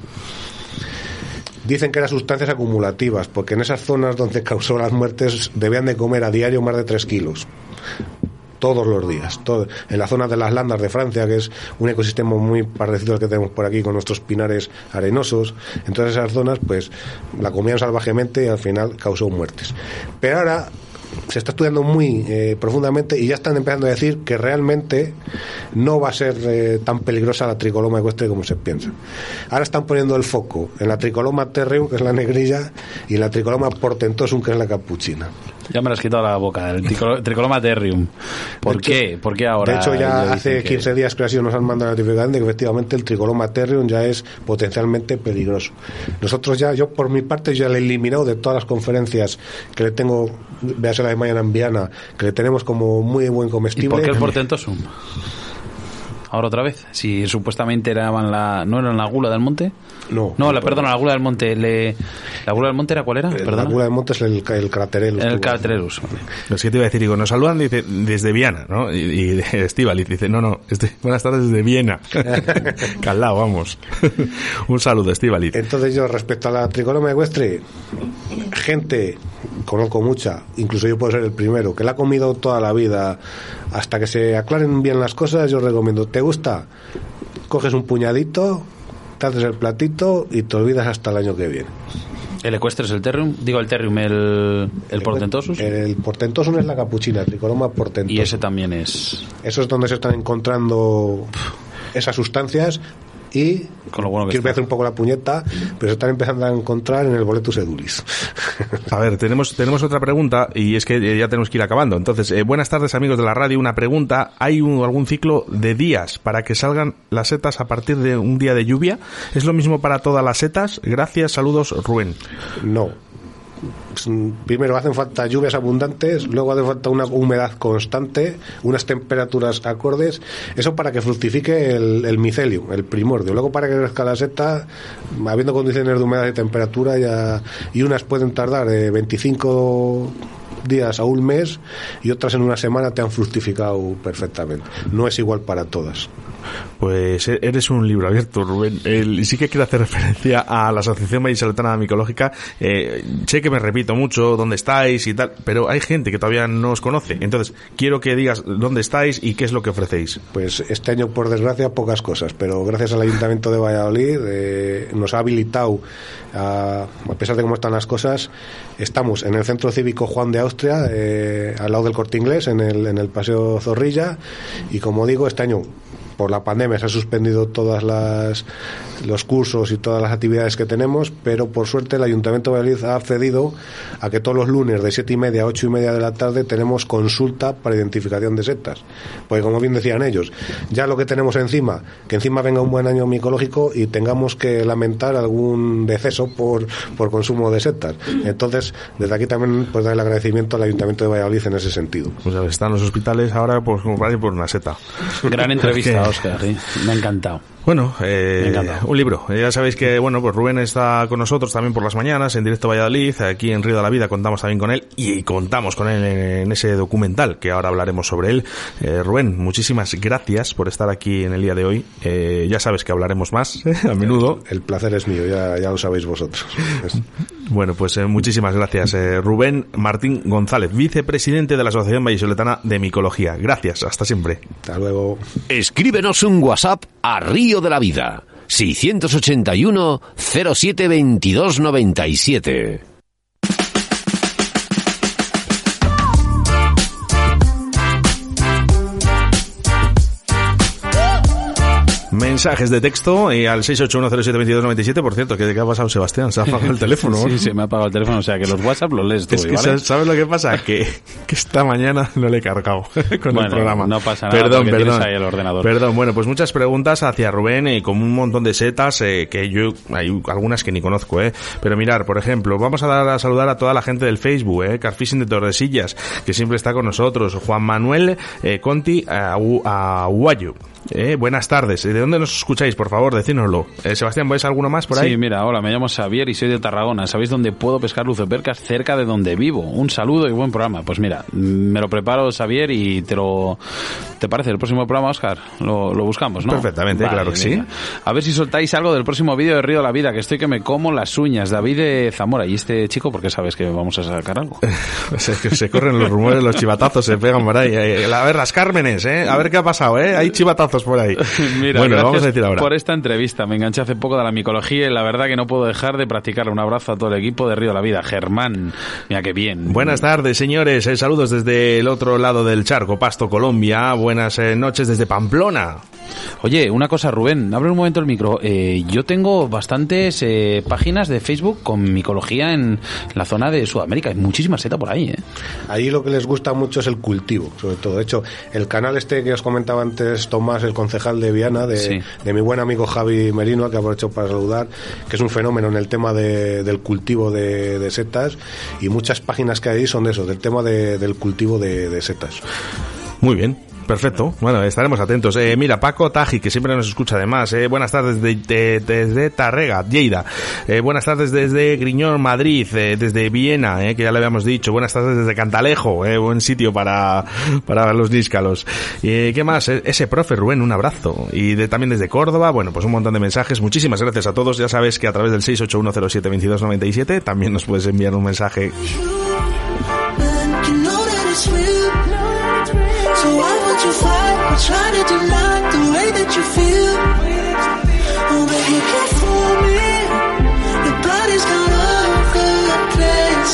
Dicen que eran sustancias acumulativas, porque en esas zonas donde causó las muertes debían de comer a diario más de 3 kilos. Todos los días. En la zona de las Landas de Francia, que es un ecosistema muy parecido al que tenemos por aquí con nuestros pinares arenosos. En todas esas zonas, pues la comían salvajemente y al final causó muertes. Pero ahora se está estudiando muy eh, profundamente y ya están empezando a decir que realmente no va a ser eh, tan peligrosa la tricoloma ecuestre como se piensa. Ahora están poniendo el foco en la tricoloma terreum, que es la negrilla, y en la tricoloma portentosum, que es la capuchina. Ya me lo has quitado la boca, el tricolo- tricoloma terrium. ¿Por De hecho- qué? ¿Por qué ahora? De hecho, ya hace dicen que- 15 días que así nos han mandado notificación de que efectivamente el tricoloma terrium ya es potencialmente peligroso. Nosotros ya, yo por mi parte, ya le he eliminado de todas las conferencias que le tengo, véase la de mañana en Viana, que le tenemos como muy buen ¿Y comestible. por qué el portentosum? Ahora otra vez. Si supuestamente eran la, no eran la gula del monte. No. No, la, perdona, la gula del monte. Le, ¿La gula del monte era cuál era? La Perdona. gula de monte es el, el craterel. El Catererus. vale. Es que te iba a decir, digo, nos saludan dice, desde Viena, ¿no? Y, y dice, no, no, este, buenas tardes desde Viena. Calao, vamos. Un saludo, Estíbaliz. Entonces yo, respecto a la tricoloma ecuestre, gente, conozco mucha, incluso yo puedo ser el primero, que la ha comido toda la vida, hasta que se aclaren bien las cosas, yo recomiendo, ¿te gusta? Coges un puñadito, te haces el platito y te olvidas hasta el año que viene. ¿El ecuestre es el terrium? Digo, el terrium, el, el portentosus. El portentosum es la capuchina, tricoroma portentosum. Y ese también es... Eso es donde se están encontrando esas sustancias y Con lo bueno que quiero está. hacer un poco la puñeta, pero se están empezando a encontrar en el boletus edulis. A ver, tenemos, tenemos otra pregunta y es que eh, ya tenemos que ir acabando. Entonces, eh, buenas tardes amigos de la radio. Una pregunta. ¿Hay un- algún ciclo de días para que salgan las setas a partir de un día de lluvia? ¿Es lo mismo para todas las setas? Gracias, saludos, Rubén. No. Mm, Primero hacen falta lluvias abundantes, luego hace falta una humedad constante, unas temperaturas acordes, eso para que fructifique el, el micelio, el primordio. Luego para que crezca la seta, habiendo condiciones de humedad y temperatura, ya, y unas pueden tardar eh, 25 días a un mes y otras en una semana te han fructificado perfectamente. No es igual para todas. Pues e- eres un libro abierto, Rubén. El- sí que quiero hacer referencia a la Asociación Vallisoletana Micológica. Eh, sé que me repito mucho dónde estáis y tal, pero hay gente que todavía no os conoce. Entonces, quiero que digas dónde estáis y qué es lo que ofrecéis. Pues este año, por desgracia, pocas cosas, pero gracias al Ayuntamiento de Valladolid eh, nos ha habilitado, a, a pesar de cómo están las cosas, estamos en el Centro Cívico Juan de Austria, eh, al lado del Corte Inglés, en el, en el Paseo Zorrilla, y como digo, este año por la pandemia se han suspendido todas las los cursos y todas las actividades que tenemos, pero por suerte el Ayuntamiento de Valladolid ha accedido a que todos los lunes de siete y media a ocho y media de la tarde tenemos consulta para identificación de setas. Porque como bien decían ellos, ya lo que tenemos encima, que encima venga un buen año micológico y tengamos que lamentar algún deceso por, por consumo de setas. Entonces, desde aquí también pues dar el agradecimiento al Ayuntamiento de Valladolid en ese sentido. Pues están los hospitales ahora pues como para ir por una seta. Gran entrevista, Oscar. ¿eh? Me ha encantado. Bueno, eh, un libro. Ya sabéis que, bueno, pues Rubén está con nosotros también por las mañanas en directo Valladolid. Aquí en Río de la Vida contamos también con él y contamos con él en, ese documental que ahora hablaremos sobre él. Eh, Rubén, muchísimas gracias por estar aquí en el día de hoy. Eh, ya sabes que hablaremos más a menudo. El placer es mío, ya, ya lo sabéis vosotros. Bueno, pues eh, muchísimas gracias. Eh, Rubén Martín González, vicepresidente de la Asociación Vallisoletana de Micología. Gracias, hasta siempre. Hasta luego. Escríbenos un WhatsApp a Río de la Vida. 681 07 22 97. Mensajes de texto eh, al 681072297. Por cierto, ¿qué, qué ha pasado, Sebastián? Se ha apagado el teléfono. Sí, se me ha apagado el teléfono, o sea que los WhatsApp los lees tú, Es que ¿vale? ¿sabes, lo que pasa? Que, que esta mañana no le he cargado con Bueno, el programa. no pasa nada Perdón, perdón. ahí el ordenador. Perdón, bueno, pues muchas preguntas hacia Rubén y con un montón de setas eh, que yo, hay algunas que ni conozco, eh. Pero mirar, por ejemplo, vamos a dar a saludar a toda la gente del Facebook, eh. Carfishing de Tordesillas, que siempre está con nosotros. Juan Manuel eh, Conti Agu- Aguayo. Eh, buenas tardes. ¿De dónde nos escucháis? Por favor, decídnoslo. Eh, Sebastián, ¿vais alguno más por ahí? Sí, mira, hola, me llamo Xavier y soy de Tarragona. ¿Sabéis dónde puedo pescar lucepercas? Cerca de donde vivo. Un saludo y buen programa. Pues mira, mm, me lo preparo, Xavier, y te lo... ¿Te parece el próximo programa, Oscar? Lo, lo buscamos, ¿no? Perfectamente, claro que sí. A ver si soltáis algo del próximo vídeo de Río de la Vida, que estoy que me como las uñas. David de Zamora. ¿Y este chico por qué sabes que vamos a sacar algo? Pues es que se corren los rumores, los chivatazos se pegan por ahí. Eh, A ver, las Cármenes, ¿eh? A ver qué ha pasado, ¿eh? Hay chivatazos por ahí. Mira, bueno, gracias vamos a decir ahora. por esta entrevista. Me enganché hace poco de la micología y la verdad que no puedo dejar de practicarla. Un abrazo a todo el equipo de Río de la Vida. Germán, mira qué bien. Buenas tardes, señores. Eh, saludos desde el otro lado del charco, Pasto, Colombia. Buenas eh, noches desde Pamplona. Oye, una cosa, Rubén, abre un momento el micro. Eh, yo tengo bastantes eh, páginas de Facebook con micología en la zona de Sudamérica. Hay muchísima seta por ahí, ¿eh? Ahí lo que les gusta mucho es el cultivo, sobre todo. De hecho, el canal este que os comentaba antes Tomás, el concejal de Viana, de, Sí. de mi buen amigo Javi Merino, que aprovecho para saludar, que es un fenómeno en el tema de- del cultivo de, de setas, y muchas páginas que hay son de eso, del tema de- del cultivo de, de setas. Muy bien. Perfecto. Bueno, estaremos atentos. Eh, mira, Paco Taji, que siempre nos escucha además. Eh, buenas tardes de- de- desde Tarrega, Lleida. Eh, buenas tardes desde Griñón, Madrid. eh, desde Viena, eh, que ya le habíamos dicho. Buenas tardes desde Cantalejo. Eh, buen sitio para, para los níscalos. Eh, ¿Qué más? Ese profe, Rubén, un abrazo. Y también desde Córdoba. Bueno, pues un montón de mensajes. Muchísimas gracias a todos. Ya sabes que a través del 681072297 también nos puedes enviar un mensaje I'm trying to deny the way that you feel. For me. Nobody's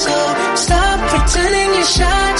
so stop pretending you're shy.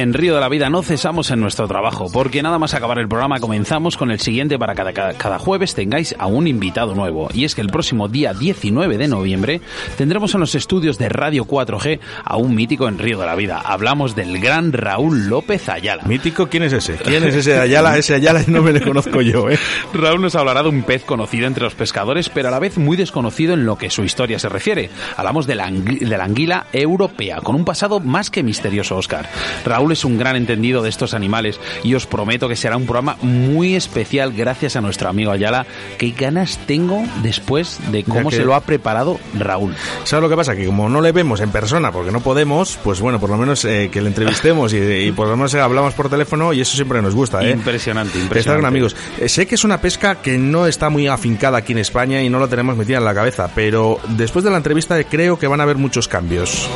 En Río de la Vida no cesamos en nuestro trabajo, porque nada más acabar el programa comenzamos con el siguiente para cada, cada, cada jueves tengáis a un invitado nuevo. Y es que el próximo día 19 de noviembre tendremos en los estudios de Radio 4G a un mítico en Río de la Vida. Hablamos del gran Raúl López Ayala. ¿Mítico quién es ese? ¿Quién es ese Ayala? Ese Ayala no me le conozco yo, ¿eh? Raúl nos hablará de un pez conocido entre los pescadores, pero a la vez muy desconocido en lo que su historia se refiere. Hablamos de la, de la anguila europea, con un pasado más que misterioso, Oscar. Raúl es un gran entendido de estos animales y os prometo que será un programa muy especial gracias a nuestro amigo Ayala. Qué ganas tengo después de cómo que- se lo ha preparado Raúl. ¿Sabes lo que pasa? Que como no le vemos en persona porque no podemos, pues bueno, por lo menos eh, que le entrevistemos y, y por lo menos hablamos por teléfono y eso siempre nos gusta, ¿eh? Impresionante, impresionante. Estar con amigos. Eh, sé que es una pesca que no está muy afincada aquí en España y no lo tenemos metida en la cabeza, pero después de la entrevista creo que van a haber muchos cambios.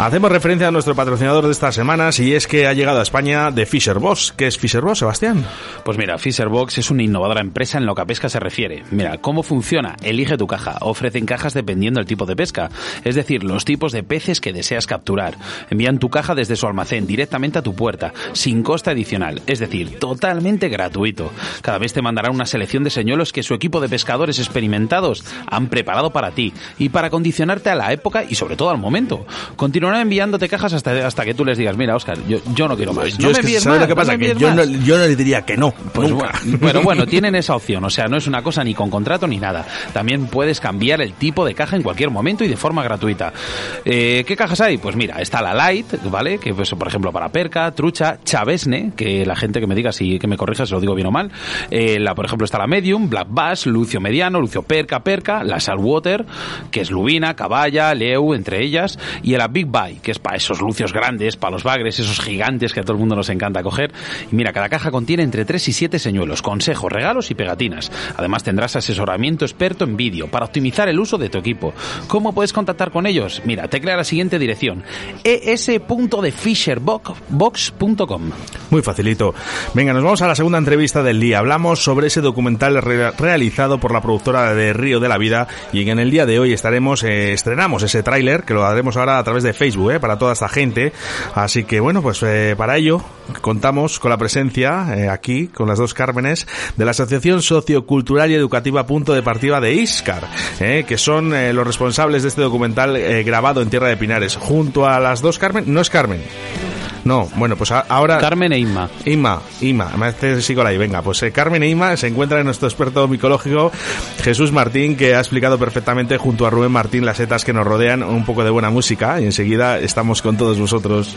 Hacemos referencia a nuestro patrocinador de estas semanas y es que ha llegado a España de Fisher Boss. ¿Qué es Fisher Boss, Sebastián? Pues mira, Fisherbox es una innovadora empresa en lo que a pesca se refiere. Mira, ¿cómo funciona? Elige tu caja. Ofrecen cajas dependiendo del tipo de pesca, es decir, los tipos de peces que deseas capturar. Envían tu caja desde su almacén directamente a tu puerta, sin coste adicional, es decir, totalmente gratuito. Cada vez te mandarán una selección de señuelos que su equipo de pescadores experimentados han preparado para ti y para condicionarte a la época y sobre todo al momento. Continuarán enviándote cajas hasta, hasta que tú les digas, mira, Oscar, yo, yo no quiero más. Yo no es me que, ¿sabes más, lo que pasa? que yo no, más". yo no diría que no. Pues nunca. bueno, pero bueno, tienen esa opción, o sea, no es una cosa ni con contrato ni nada. También puedes cambiar el tipo de caja en cualquier momento y de forma gratuita. Eh, ¿Qué cajas hay? Pues mira, está la Light, ¿vale? Que pues, por ejemplo para perca, trucha, chavesne, que la gente que me diga si que me corrija si lo digo bien o mal. Eh, la, por ejemplo está la Medium, Black Bass, Lucio Mediano, Lucio Perca, Perca, la Saltwater, que es lubina, caballa, leu, entre ellas, y la Big Buy, que es para esos lucios grandes, para los bagres, esos gigantes que a todo el mundo nos encanta coger. Y mira, cada caja contiene entre 3 y 7 señuelos, consejos, regalos y pegatinas. Además tendrás asesoramiento experto en vídeo para optimizar el uso de tu equipo. ¿Cómo puedes contactar con ellos? Mira, teclea la siguiente dirección: es.defisherbox.com. Muy facilito. Venga, nos vamos a la segunda entrevista del día. Hablamos sobre ese documental re- realizado por la productora de Río de la Vida y en el día de hoy estaremos, eh, estrenamos ese tráiler que lo haremos ahora a través de Facebook, eh, para toda esta gente. Así que bueno, pues eh, para ello contamos con la presencia eh, aquí, con las dos Cármenes, de la Asociación Sociocultural y Educativa Punto de Partida de Iscar, eh, que son eh, los responsables de este documental grabado en Tierra de Pinares. Junto a las dos Carmen, no es Carmen. No, bueno, pues ahora... Carmen e Inma. Inma, Inma, me hace sigo ahí, venga, pues eh, Carmen e Inma se encuentra en nuestro experto micológico Jesús Martín, que ha explicado perfectamente junto a Rubén Martín las setas que nos rodean, un poco de buena música, y enseguida estamos con todos vosotros.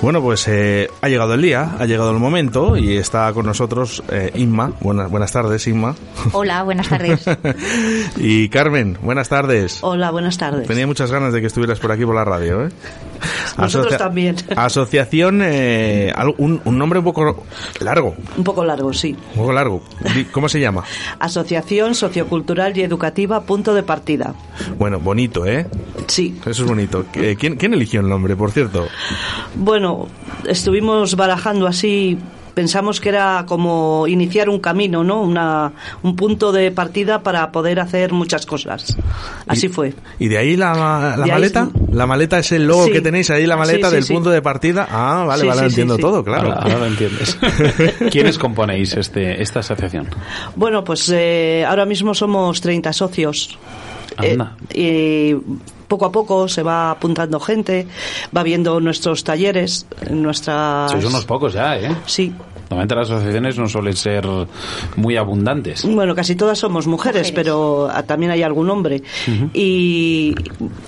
Bueno, pues eh, ha llegado el día, ha llegado el momento y está con nosotros eh, Inma. Buenas, buenas tardes, Inma. Hola, buenas tardes. y Carmen, buenas tardes. Hola, buenas tardes. Tenía muchas ganas de que estuvieras por aquí por la radio, ¿eh? Nosotros también. Asociación, eh, un, un nombre un poco largo, Un poco largo, sí. un poco largo. ¿Cómo se llama? Asociación Sociocultural y Educativa Punto de Partida. Bueno, bonito, ¿eh? Sí. Eso es bonito. Eh, ¿Quién, quién eligió el nombre, por cierto? Bueno, estuvimos barajando así pensamos que era como iniciar un camino, ¿no? Una, un punto de partida para poder hacer muchas cosas. Así fue. ¿Y de ahí la, la De ahí maleta? es- La maleta es el logo Sí. que tenéis ahí, la maleta Sí, sí, del sí. punto de partida. Ah, vale, Sí, vale, entiendo sí. todo, claro. Ahora, ahora lo entiendes. ¿Quiénes componéis este, esta asociación? Bueno, pues eh, ahora mismo somos 30 socios. Anda. Eh, y poco a poco se va apuntando gente, va viendo nuestros talleres, nuestras... Sois unos pocos ya, ¿eh? Sí. Normalmente las asociaciones no suelen ser muy abundantes. Bueno, casi todas somos mujeres, pero ah, también hay algún hombre. Y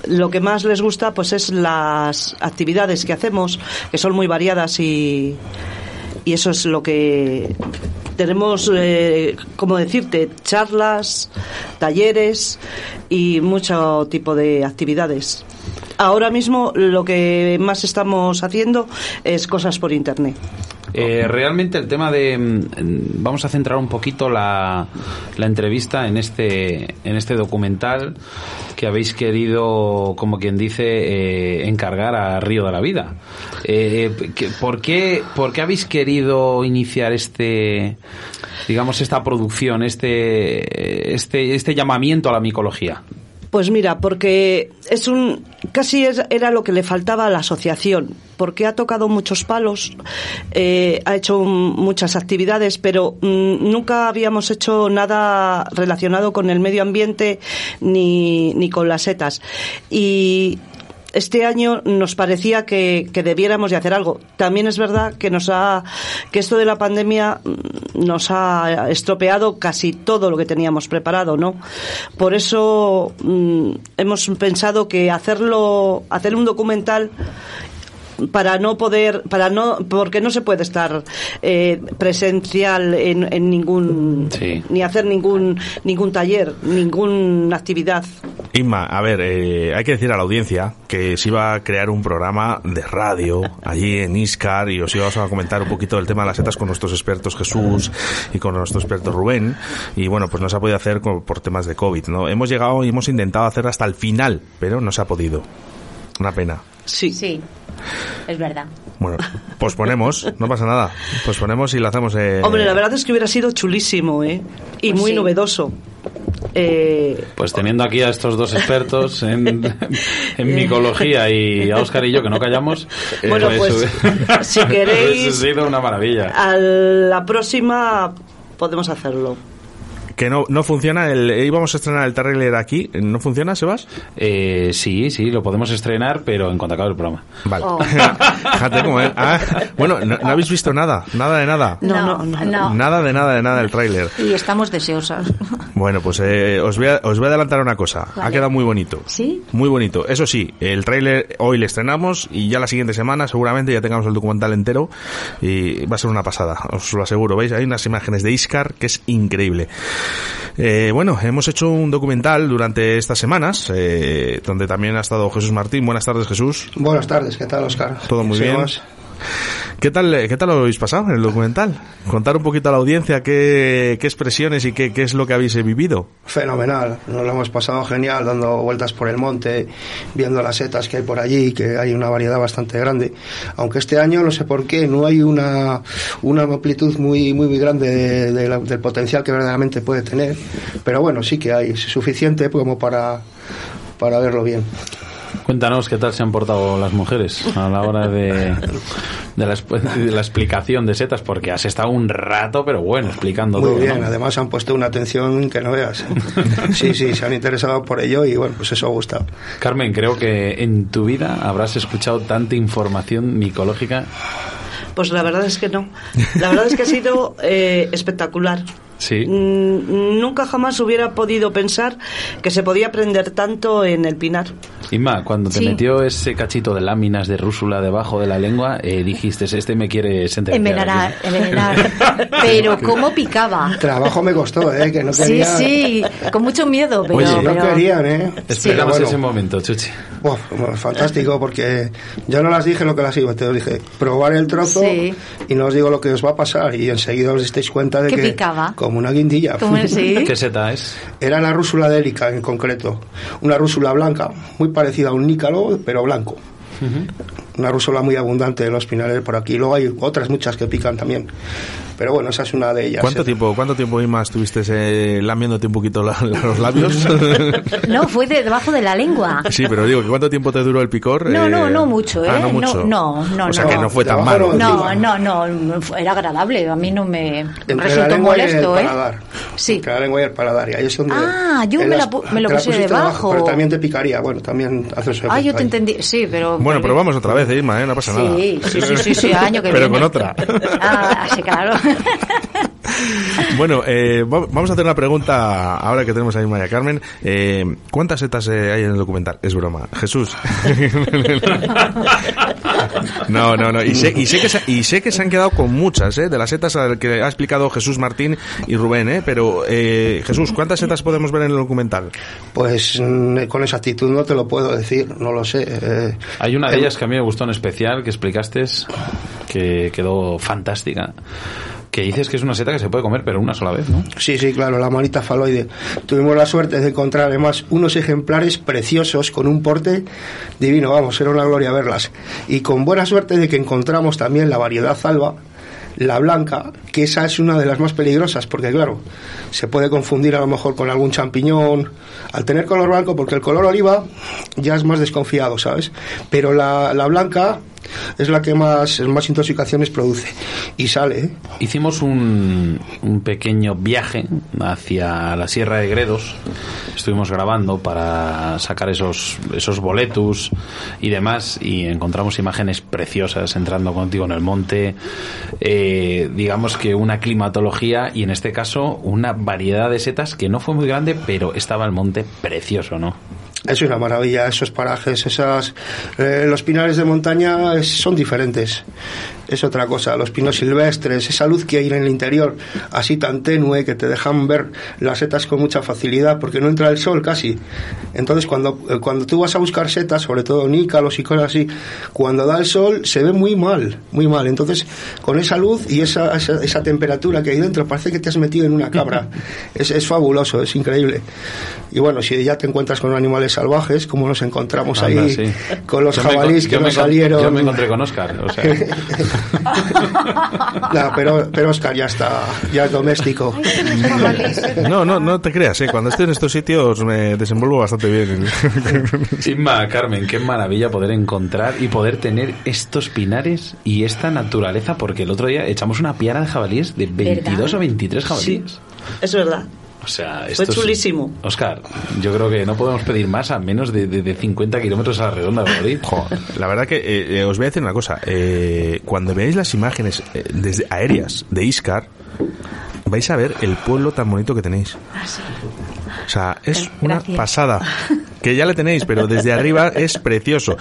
lo que más les gusta pues es las actividades que hacemos, que son muy variadas y, y eso es lo que tenemos, eh, como decirte, charlas, talleres y mucho tipo de actividades. Ahora mismo lo que más estamos haciendo es cosas por internet. Eh, realmente el tema de mm, vamos a centrar un poquito la, la entrevista en este en este documental que habéis querido como quien dice eh, encargar a Río de la Vida. Eh, ¿por, qué, ¿por qué habéis querido iniciar este digamos esta producción este este este llamamiento a la micología Pues mira, porque es un casi es- era lo que le faltaba a la asociación, porque ha tocado muchos palos, eh, ha hecho muchas actividades, pero mm, nunca habíamos hecho nada relacionado con el medio ambiente ni, ni con las setas. Y este año nos parecía que, debiéramos de hacer algo. También es verdad que nos ha, que esto de la pandemia mm, nos ha estropeado casi todo lo que teníamos preparado, ¿no? Por eso mm, hemos pensado que hacerlo, hacer un documental para no poder, para no, porque no se puede estar eh, presencial en, en ningún, Sí. ni hacer ningún, ningún taller, ninguna actividad. Inma, a ver, eh, hay que decir a la audiencia que se iba a crear un programa de radio allí en Iscar y os íbamos a comentar un poquito del tema de las setas con nuestros expertos Jesús y con nuestro experto Rubén. Y bueno, pues no se ha podido hacer por temas de COVID, ¿no? Hemos llegado y hemos intentado hacer hasta el final, pero no se ha podido. Una pena. Sí. Sí, es verdad. Bueno, posponemos, no pasa nada. Posponemos y lo hacemos. Eh, Hombre, la verdad es que hubiera sido chulísimo, ¿eh? Y Pues muy sí. novedoso. Eh, Pues teniendo aquí a estos dos expertos en, en micología y a Óscar y yo que no callamos, Bueno, pues, hubiese- si queréis- hubiese sido una maravilla. a la próxima podemos hacerlo. Que no, no funciona. El, eh, íbamos a estrenar el trailer aquí. ¿No funciona, Sebas? Eh, sí, sí, lo podemos estrenar, pero en cuanto acabe el programa. Vale. Oh. Fíjate cómo es. Ah, bueno, no, no habéis visto nada. Nada de nada. No, no, no. Nada de nada de nada del tráiler. Y estamos deseosas. Bueno, pues eh, os, voy a, os voy a adelantar una cosa. Ha quedado muy bonito. ¿Sí? Muy bonito. Eso sí, el tráiler hoy le estrenamos y ya la siguiente semana seguramente ya tengamos el documental entero y va a ser una pasada, os lo aseguro. ¿Veis? Hay unas imágenes de Iscar que es increíble. Eh, bueno, hemos hecho un documental durante estas semanas eh, donde también ha estado Jesús Martín. Buenas tardes, Jesús. Buenas tardes, ¿qué tal, Oscar? Todo muy bien. ¿Qué tal, eh, ¿Qué tal lo habéis pasado en el documental? Contar un poquito a la audiencia qué, qué expresiones y qué, es lo que habéis vivido. Fenomenal, nos lo hemos pasado genial dando vueltas por el monte, viendo las setas que hay por allí, que hay una variedad bastante grande. Aunque este año, no sé por qué, no hay una, una amplitud muy, muy, muy grande de- de la- del potencial que verdaderamente puede tener. Pero bueno, sí que hay suficiente como para, para verlo bien. Cuéntanos qué tal se han portado las mujeres a la hora de, de, la, exp- de la explicación de setas, porque has estado un rato, pero bueno, explicando Muy todo. bien, ¿no? además han puesto una atención que no veas. Sí, sí, se han interesado por ello y bueno, pues eso ha gustado. Carmen, creo que en tu vida habrás escuchado tanta información micológica. Pues la verdad es que no. La verdad es que ha sido eh, espectacular. Sí. Mm, Nunca jamás hubiera podido pensar que se podía aprender tanto en el Pinar. Inma, cuando te Sí. metió ese cachito de láminas de rúsula debajo de la lengua, eh, dijiste, este me quiere sentenciar. Envenenar, aquí". envenenar. Pero cómo picaba. Trabajo me costó, ¿eh? Que no Sí, quería... sí, con mucho miedo, pero... Oye, No pero- querían, ¿eh? Esperamos ese bueno, momento, Chuchi. Bueno, fantástico, porque yo no las dije lo que las iba, te lo dije, probar el trozo Sí. y no os digo lo que os va a pasar y enseguida os disteis cuenta de Que que... picaba. Como una guindilla. Como sí. ¿Qué seta es? Era la rúsula délica en concreto, una rúsula blanca, muy parecida a un nícalo, pero blanco. Una rusola muy abundante en los pinares por aquí. Luego hay otras muchas que pican también. Pero bueno, esa es una de ellas. ¿Cuánto Eh, tiempo, cuánto tiempo más estuviste eh, lamiéndote un poquito la- los labios? No, fue de debajo de la lengua. sí, pero digo, ¿cuánto tiempo te duró el picor? No, Eh, no, no mucho, ¿eh? Ah, no mucho. No, no, O sea no. que no fue tan Debajo malo. no, No, no, no, era agradable. A mí no me Entre la resultó lengua y el molesto, ¿eh? paladar. Sí. Entre la lengua y el paladar. Y ahí es donde Ah, yo me la las- pu- me lo la puse pusiste debajo. Pero también te picaría. Bueno, también hace su Ah, yo te ahí. entendí. Sí, pero. Bueno, pero vamos otra vez, eh, Irma, ¿eh? no pasa nada. Sí, sí, sí, sí, sí, año que Pero viene. con otra. Ah, sí, claro. Bueno, eh, va- vamos a hacer una pregunta ahora que tenemos a Irma y a Carmen. Eh, ¿Cuántas setas eh, hay en el documental? Es broma. Jesús. no, no, no. Y sé, y sé que se, y sé que se han quedado con muchas, ¿eh? De las setas al que ha explicado Jesús Martín y Rubén, ¿eh? Pero, eh, Jesús, ¿cuántas setas podemos ver en el documental? Pues mm, con exactitud no te lo puedo decir, no lo sé. eh, Hay una de eh, ellas que a mí me gustó en especial, que explicaste, que quedó fantástica. Que dices que es una seta que se puede comer, pero una sola vez, ¿no? Sí, sí, claro, la manita faloide. Tuvimos la suerte de encontrar además unos ejemplares preciosos con un porte divino, vamos, era una gloria verlas. Y con buena suerte de que encontramos también la variedad alba, la blanca, que esa es una de las más peligrosas, porque claro, se puede confundir a lo mejor con algún champiñón, al tener color blanco, porque el color oliva ya es más desconfiado, ¿sabes? Pero la, la blanca es la que más, más intoxicaciones produce y sale, ¿eh? Hicimos un, un pequeño viaje hacia la Sierra de Gredos. Estuvimos grabando para sacar esos, esos boletus y demás y encontramos imágenes preciosas entrando contigo en el monte. Eh, digamos que una climatología y en este caso una variedad de setas que no fue muy grande, pero estaba el monte precioso, ¿no? Es una maravilla, esos parajes, esas, eh, los pinares de montaña es- son diferentes. Es otra cosa, los pinos silvestres, esa luz que hay en el interior, así tan tenue que te dejan ver las setas con mucha facilidad, porque no entra el sol casi. Entonces, cuando, eh, cuando tú vas a buscar setas, sobre todo nícalos y cosas así, cuando da el sol se ve muy mal, muy mal. Entonces, con esa luz y esa, esa, esa temperatura que hay dentro, parece que te has metido en una cabra. es, es fabuloso, es increíble. Y bueno, si ya te encuentras con animales salvajes, como nos encontramos Anda, ahí, sí. con los Yo me jabalíes que me nos encon- salieron. Yo me encontré con Oscar, o sea, pero, pero Oscar ya está, ya es doméstico. No, no, no te creas, ¿eh? Cuando estoy en estos sitios me desenvuelvo bastante bien. Inma, Carmen, qué maravilla poder encontrar y poder tener estos pinares y esta naturaleza, porque el otro día echamos una piara de jabalíes de 22 ¿Verdad? o 23 Sí, jabalíes. es verdad. O sea, Fue esto es- chulísimo. Oscar, yo creo que no podemos pedir más a menos de, de- de 50 kilómetros a la redonda, Madrid. La verdad que eh, eh, os voy a decir una cosa. eh, cuando veáis las imágenes eh, desde aéreas de Iscar, vais a ver el pueblo tan bonito que tenéis. O sea, es Eh, una gracias. pasada. Que ya le tenéis, pero desde arriba es precioso.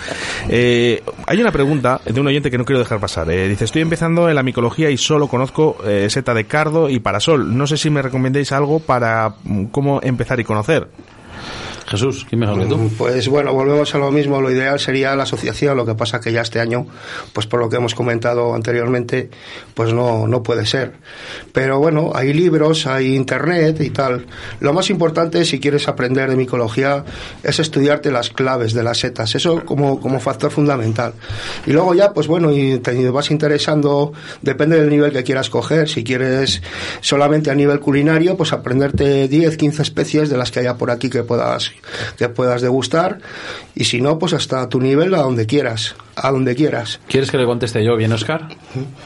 Eh, hay una pregunta de un oyente que no quiero dejar pasar. Eh, dice, estoy empezando en la micología y solo conozco eh, seta de cardo y parasol. No sé si me recomendéis algo para mm, cómo empezar y conocer. Jesús, ¿quién mejor que tú? Pues bueno, volvemos a lo mismo. Lo ideal sería la asociación. Lo que pasa que ya este año, pues por lo que hemos comentado anteriormente, pues no, no puede ser. Pero bueno, hay libros, hay internet y tal. Lo más importante, si quieres aprender de micología, es estudiarte las claves de las setas. Eso como, como factor fundamental. Y luego ya, pues bueno, y te vas interesando, depende del nivel que quieras coger. Si quieres solamente a nivel culinario, pues aprenderte 10, 15 especies de las que haya por aquí que puedas que puedas degustar. Y si no pues hasta tu nivel a donde quieras a donde quieras ¿Quieres que le conteste yo bien, Oscar?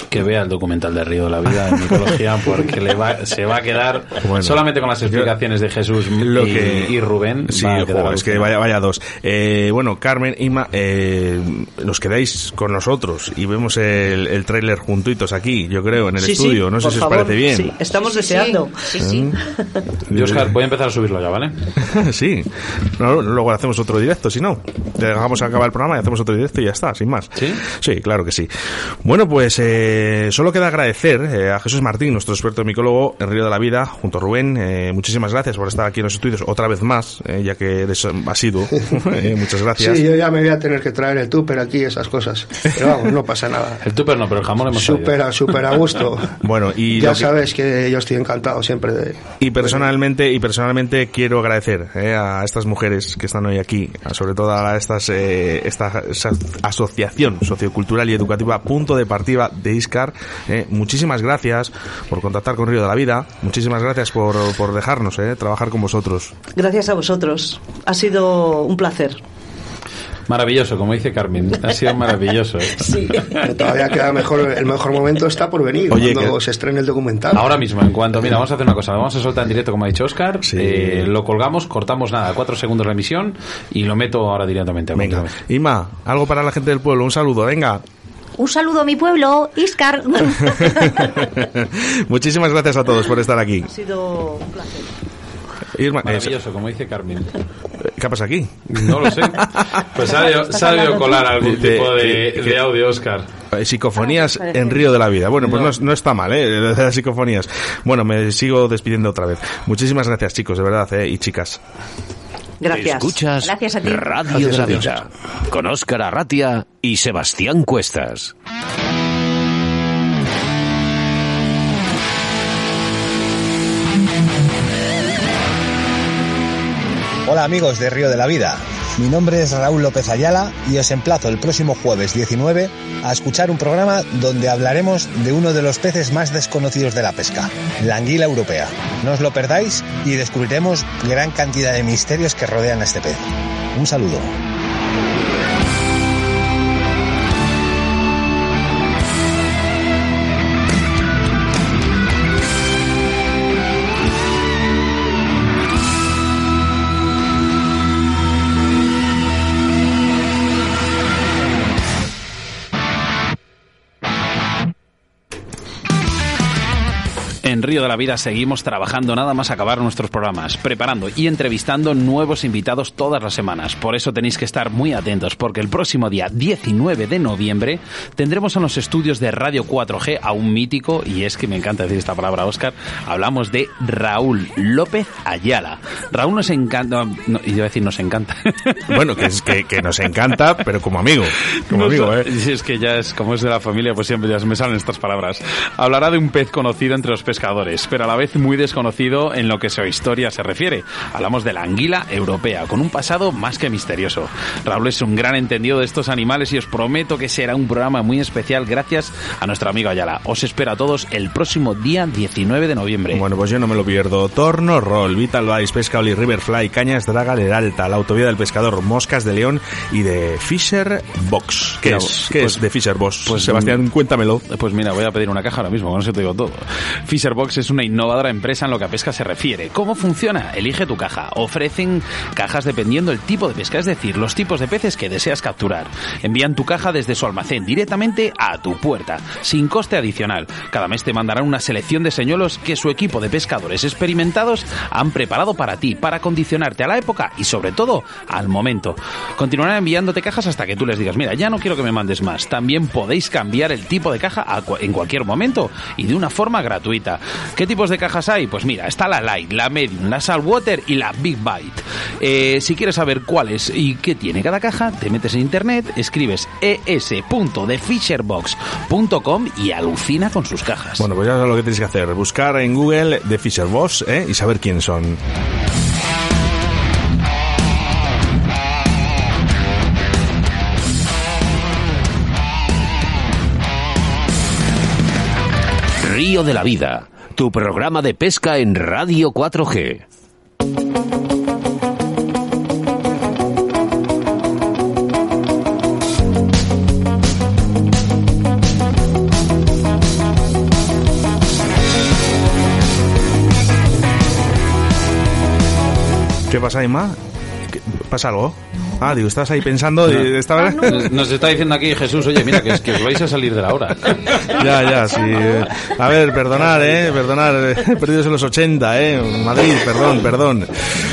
Que vea el documental de Río de la Vida en micología porque le va, se va a quedar Bueno. solamente con las explicaciones de Jesús Lo y, que- y Rubén. Sí, va a quedar jo, es que vaya, vaya dos. Eh, bueno, Carmen, Inma, eh, nos quedáis con nosotros y vemos el, el tráiler juntitos aquí, yo creo, en el Sí, sí, estudio. no sé si os parece bien. sí, estamos deseando. Sí, sí. Y Oscar, voy a empezar a subirlo ya, ¿vale? sí. No, luego hacemos otro directo, si no. Dejamos acabar el programa y hacemos otro directo y ya está, sin más. ¿Sí? Sí, claro que sí. Bueno, pues eh, solo queda agradecer eh, a Jesús Martín, nuestro experto micólogo en Río de la Vida, junto a Rubén. eh, muchísimas gracias por estar aquí en los estudios otra vez más, eh, ya que asiduo. Eh, muchas gracias. Sí, yo ya me voy a tener que traer el tupper aquí y esas cosas. Pero vamos, no pasa nada. El tupper no, pero el jamón hemos. Súper, a- súper a gusto. Bueno, y ya que- sabes que yo estoy encantado siempre de... Y personalmente, y personalmente quiero agradecer eh, a estas mujeres que están hoy aquí, a- sobre todo a estas, eh, esta esa asociación sociocultural y educativa Punto de Partida de Iscar. eh, muchísimas gracias por contactar con Río de la Vida. Muchísimas gracias por, por dejarnos eh, trabajar con vosotros. Gracias a vosotros. Ha sido un placer. Maravilloso, como dice Carmen. Ha sido maravilloso. ¿eh? Sí. Pero todavía queda mejor, el mejor momento está por venir, Oye, cuando que- se estrene el documental. Ahora mismo, en cuanto, mira, vamos a hacer una cosa, lo vamos a soltar en directo como ha dicho Oscar, Sí. eh, lo colgamos, cortamos nada, cuatro segundos la emisión y lo meto ahora directamente. Venga, Ima, algo para la gente del pueblo, un saludo, venga. Un saludo a mi pueblo, Iscar. Muchísimas gracias a todos por estar aquí. Ha sido un placer. Irma, eh, Maravilloso, como dice Carmen. ¿Qué pasa aquí? No lo sé. Pues ha debido colar algún De- tipo de, de- de audio, Oscar. Eh, Psicofonías en Río de la Vida. Bueno, pues no, es- no está mal, ¿eh? Las psicofonías. Bueno, me sigo despidiendo otra vez. Muchísimas gracias, chicos, de verdad, ¿eh? Y chicas. Gracias. Escuchas Gracias a ti. Radio de la Vida con Óscar Arratia y Sebastián Cuestas. Hola amigos de Río de la Vida, mi nombre es Raúl López Ayala y os emplazo el próximo jueves 19 a escuchar un programa donde hablaremos de uno de los peces más desconocidos de la pesca, la anguila europea. No os lo perdáis y descubriremos gran cantidad de misterios que rodean a este pez. Un saludo. Río de la Vida seguimos trabajando nada más acabar nuestros programas, preparando y entrevistando nuevos invitados todas las semanas. Por eso tenéis que estar muy atentos, porque el próximo día 19 de noviembre tendremos en los estudios de Radio 4G a un mítico, y es que me encanta decir esta palabra, Oscar, hablamos de Raúl López Ayala. Raúl nos encanta, no, iba a decir nos encanta. Bueno, que, es, que, que nos encanta, pero como amigo. Como No amigo, ¿eh? Es que ya es como es de la familia, pues siempre ya me salen estas palabras. Hablará de un pez conocido entre los pescadores, pero a la vez muy desconocido en lo que su historia se refiere. Hablamos de la anguila europea, con un pasado más que misterioso. Raúl es un gran entendido de estos animales y os prometo que será un programa muy especial gracias a nuestro amigo Ayala. Os espero a todos el próximo día 19 de noviembre. Bueno, pues yo no me lo pierdo. Torno Roll, Vital Vice, Pesca Oli, Riverfly, Cañas Draga Leralta, La Autovía del Pescador, Moscas de León y de Fisher Box. ¿Qué es? ¿Qué pues- es de Fisher Box? pues, Sebastián, cuéntamelo. Pues mira, voy a pedir una caja ahora mismo, con eso te digo todo. Es una innovadora empresa en lo que a pesca se refiere. ¿Cómo funciona? Elige tu caja. Ofrecen cajas dependiendo del tipo de pesca, es decir, los tipos de peces que deseas capturar. Envían tu caja desde su almacén directamente a tu puerta, sin coste adicional. Cada mes te mandarán una selección de señuelos que su equipo de pescadores experimentados han preparado para ti, para condicionarte a la época y sobre todo al momento. Continuarán enviándote cajas hasta que tú les digas, mira, ya no quiero que me mandes más. También podéis cambiar el tipo de caja en cualquier momento y de una forma gratuita. ¿Qué tipos de cajas hay? Pues mira, está la Light, la Medium, la Saltwater y la Big Bite. Eh, si quieres saber cuáles y qué tiene cada caja, te metes en internet, escribes es.thefisherbox.com y alucina con sus cajas. Bueno, pues ya sabes lo que tenéis que hacer. Buscar en Google de Fisher Box ¿eh? y saber quiénes son. Río de la Vida, tu programa de pesca en Radio 4G. ¿Qué pasa, Emma? ¿Qué- ¿Pasa algo? Ah, digo, estás ahí pensando. y estaba- Nos- Nos está diciendo aquí Jesús, oye, mira, que, es que os vais a salir de la hora. ya, ya, sí. eh. A ver, perdonar, eh, perdonar. eh, Perdidos en los 80, eh. Madrid, perdón, perdón.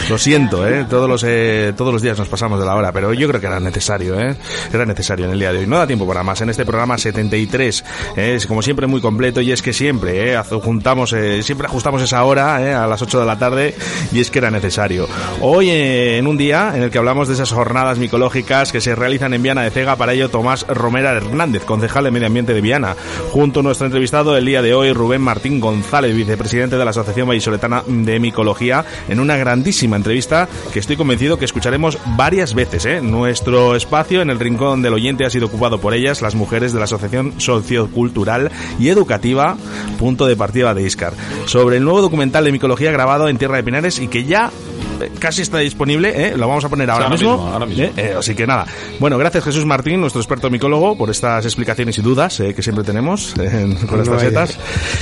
Lo siento, eh. Todos los, eh, todos los días nos pasamos de la hora, pero yo creo que era necesario, eh. Era necesario en el día de hoy. No da tiempo para más. En este programa 73, eh, es como siempre muy completo y es que siempre, eh, juntamos, eh, siempre ajustamos esa hora, eh, a las 8 de la tarde y es que era necesario. Hoy, eh, en un día en el que hablamos de esas jornadas micológicas que se realizan en Viana de Cega, para ello Tomás Romera Hernández, concejal de Medio Ambiente de Viana, junto a nuestro entrevistado el día de hoy, Rubén Martín González, vicepresidente de la Asociación Vallisoletana de Micología, en una grandísima entrevista que estoy convencido que escucharemos varias veces. ¿eh? Nuestro espacio en el rincón del oyente ha sido ocupado por ellas, las mujeres de la Asociación Sociocultural y Educativa, punto de partida de Iscar, sobre el nuevo documental de micología grabado en Tierra de Pinares y que ya eh, casi está disponible, ¿eh? lo vamos a poner ahora, ahora mismo. mismo, ahora mismo. ¿eh? Eh, así que nada. Bueno, gracias Jesús Martín, nuestro experto micólogo, por estas explicaciones y dudas eh, que siempre tenemos eh, con No hay- tarjetas.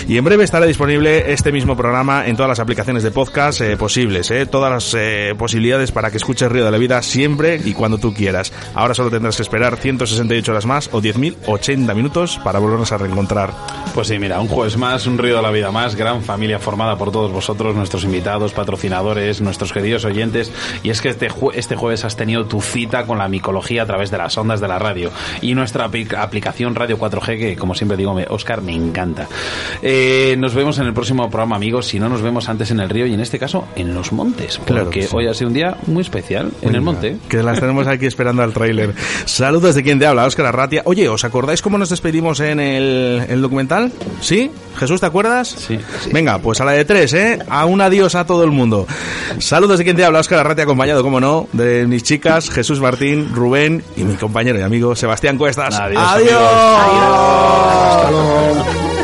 Y en breve estará disponible este mismo programa en todas las aplicaciones de podcast eh, posibles, eh, todas las eh, posibilidades para que escuches Río de la Vida siempre y cuando tú quieras. Ahora solo tendrás que esperar 168 horas más o 10.080 minutos para volvernos a reencontrar. Pues sí, mira, un jueves más, un río de la vida más, gran familia formada por todos vosotros, nuestros invitados, patrocinadores, nuestros queridos oyentes. Y es que este, jue- este jueves has tenido tu cita con la micología a través de las ondas de la radio y nuestra apli- aplicación Radio 4G, que como siempre digo, me, Oscar, me encanta. Eh, nos vemos en el próximo programa, amigos. Si no nos vemos antes en el río y en este caso en los montes, porque Claro que sí. hoy ha sido un día muy especial en el monte. Que las tenemos aquí esperando al tráiler. Saludos de quien te habla, Óscar Arratia. Oye, ¿os acordáis cómo nos despedimos en el, el documental? ¿Sí? Jesús, ¿te acuerdas? Sí. Venga, pues a la de tres, ¿eh? A un adiós a todo el mundo. Saludos de quien te habla, Óscar Arratia, acompañado, como no, de mis chicas, Jesús Martín, Rubén y mi compañero y amigo Sebastián Cuestas. Adiós, ¡Adiós! Hasta luego.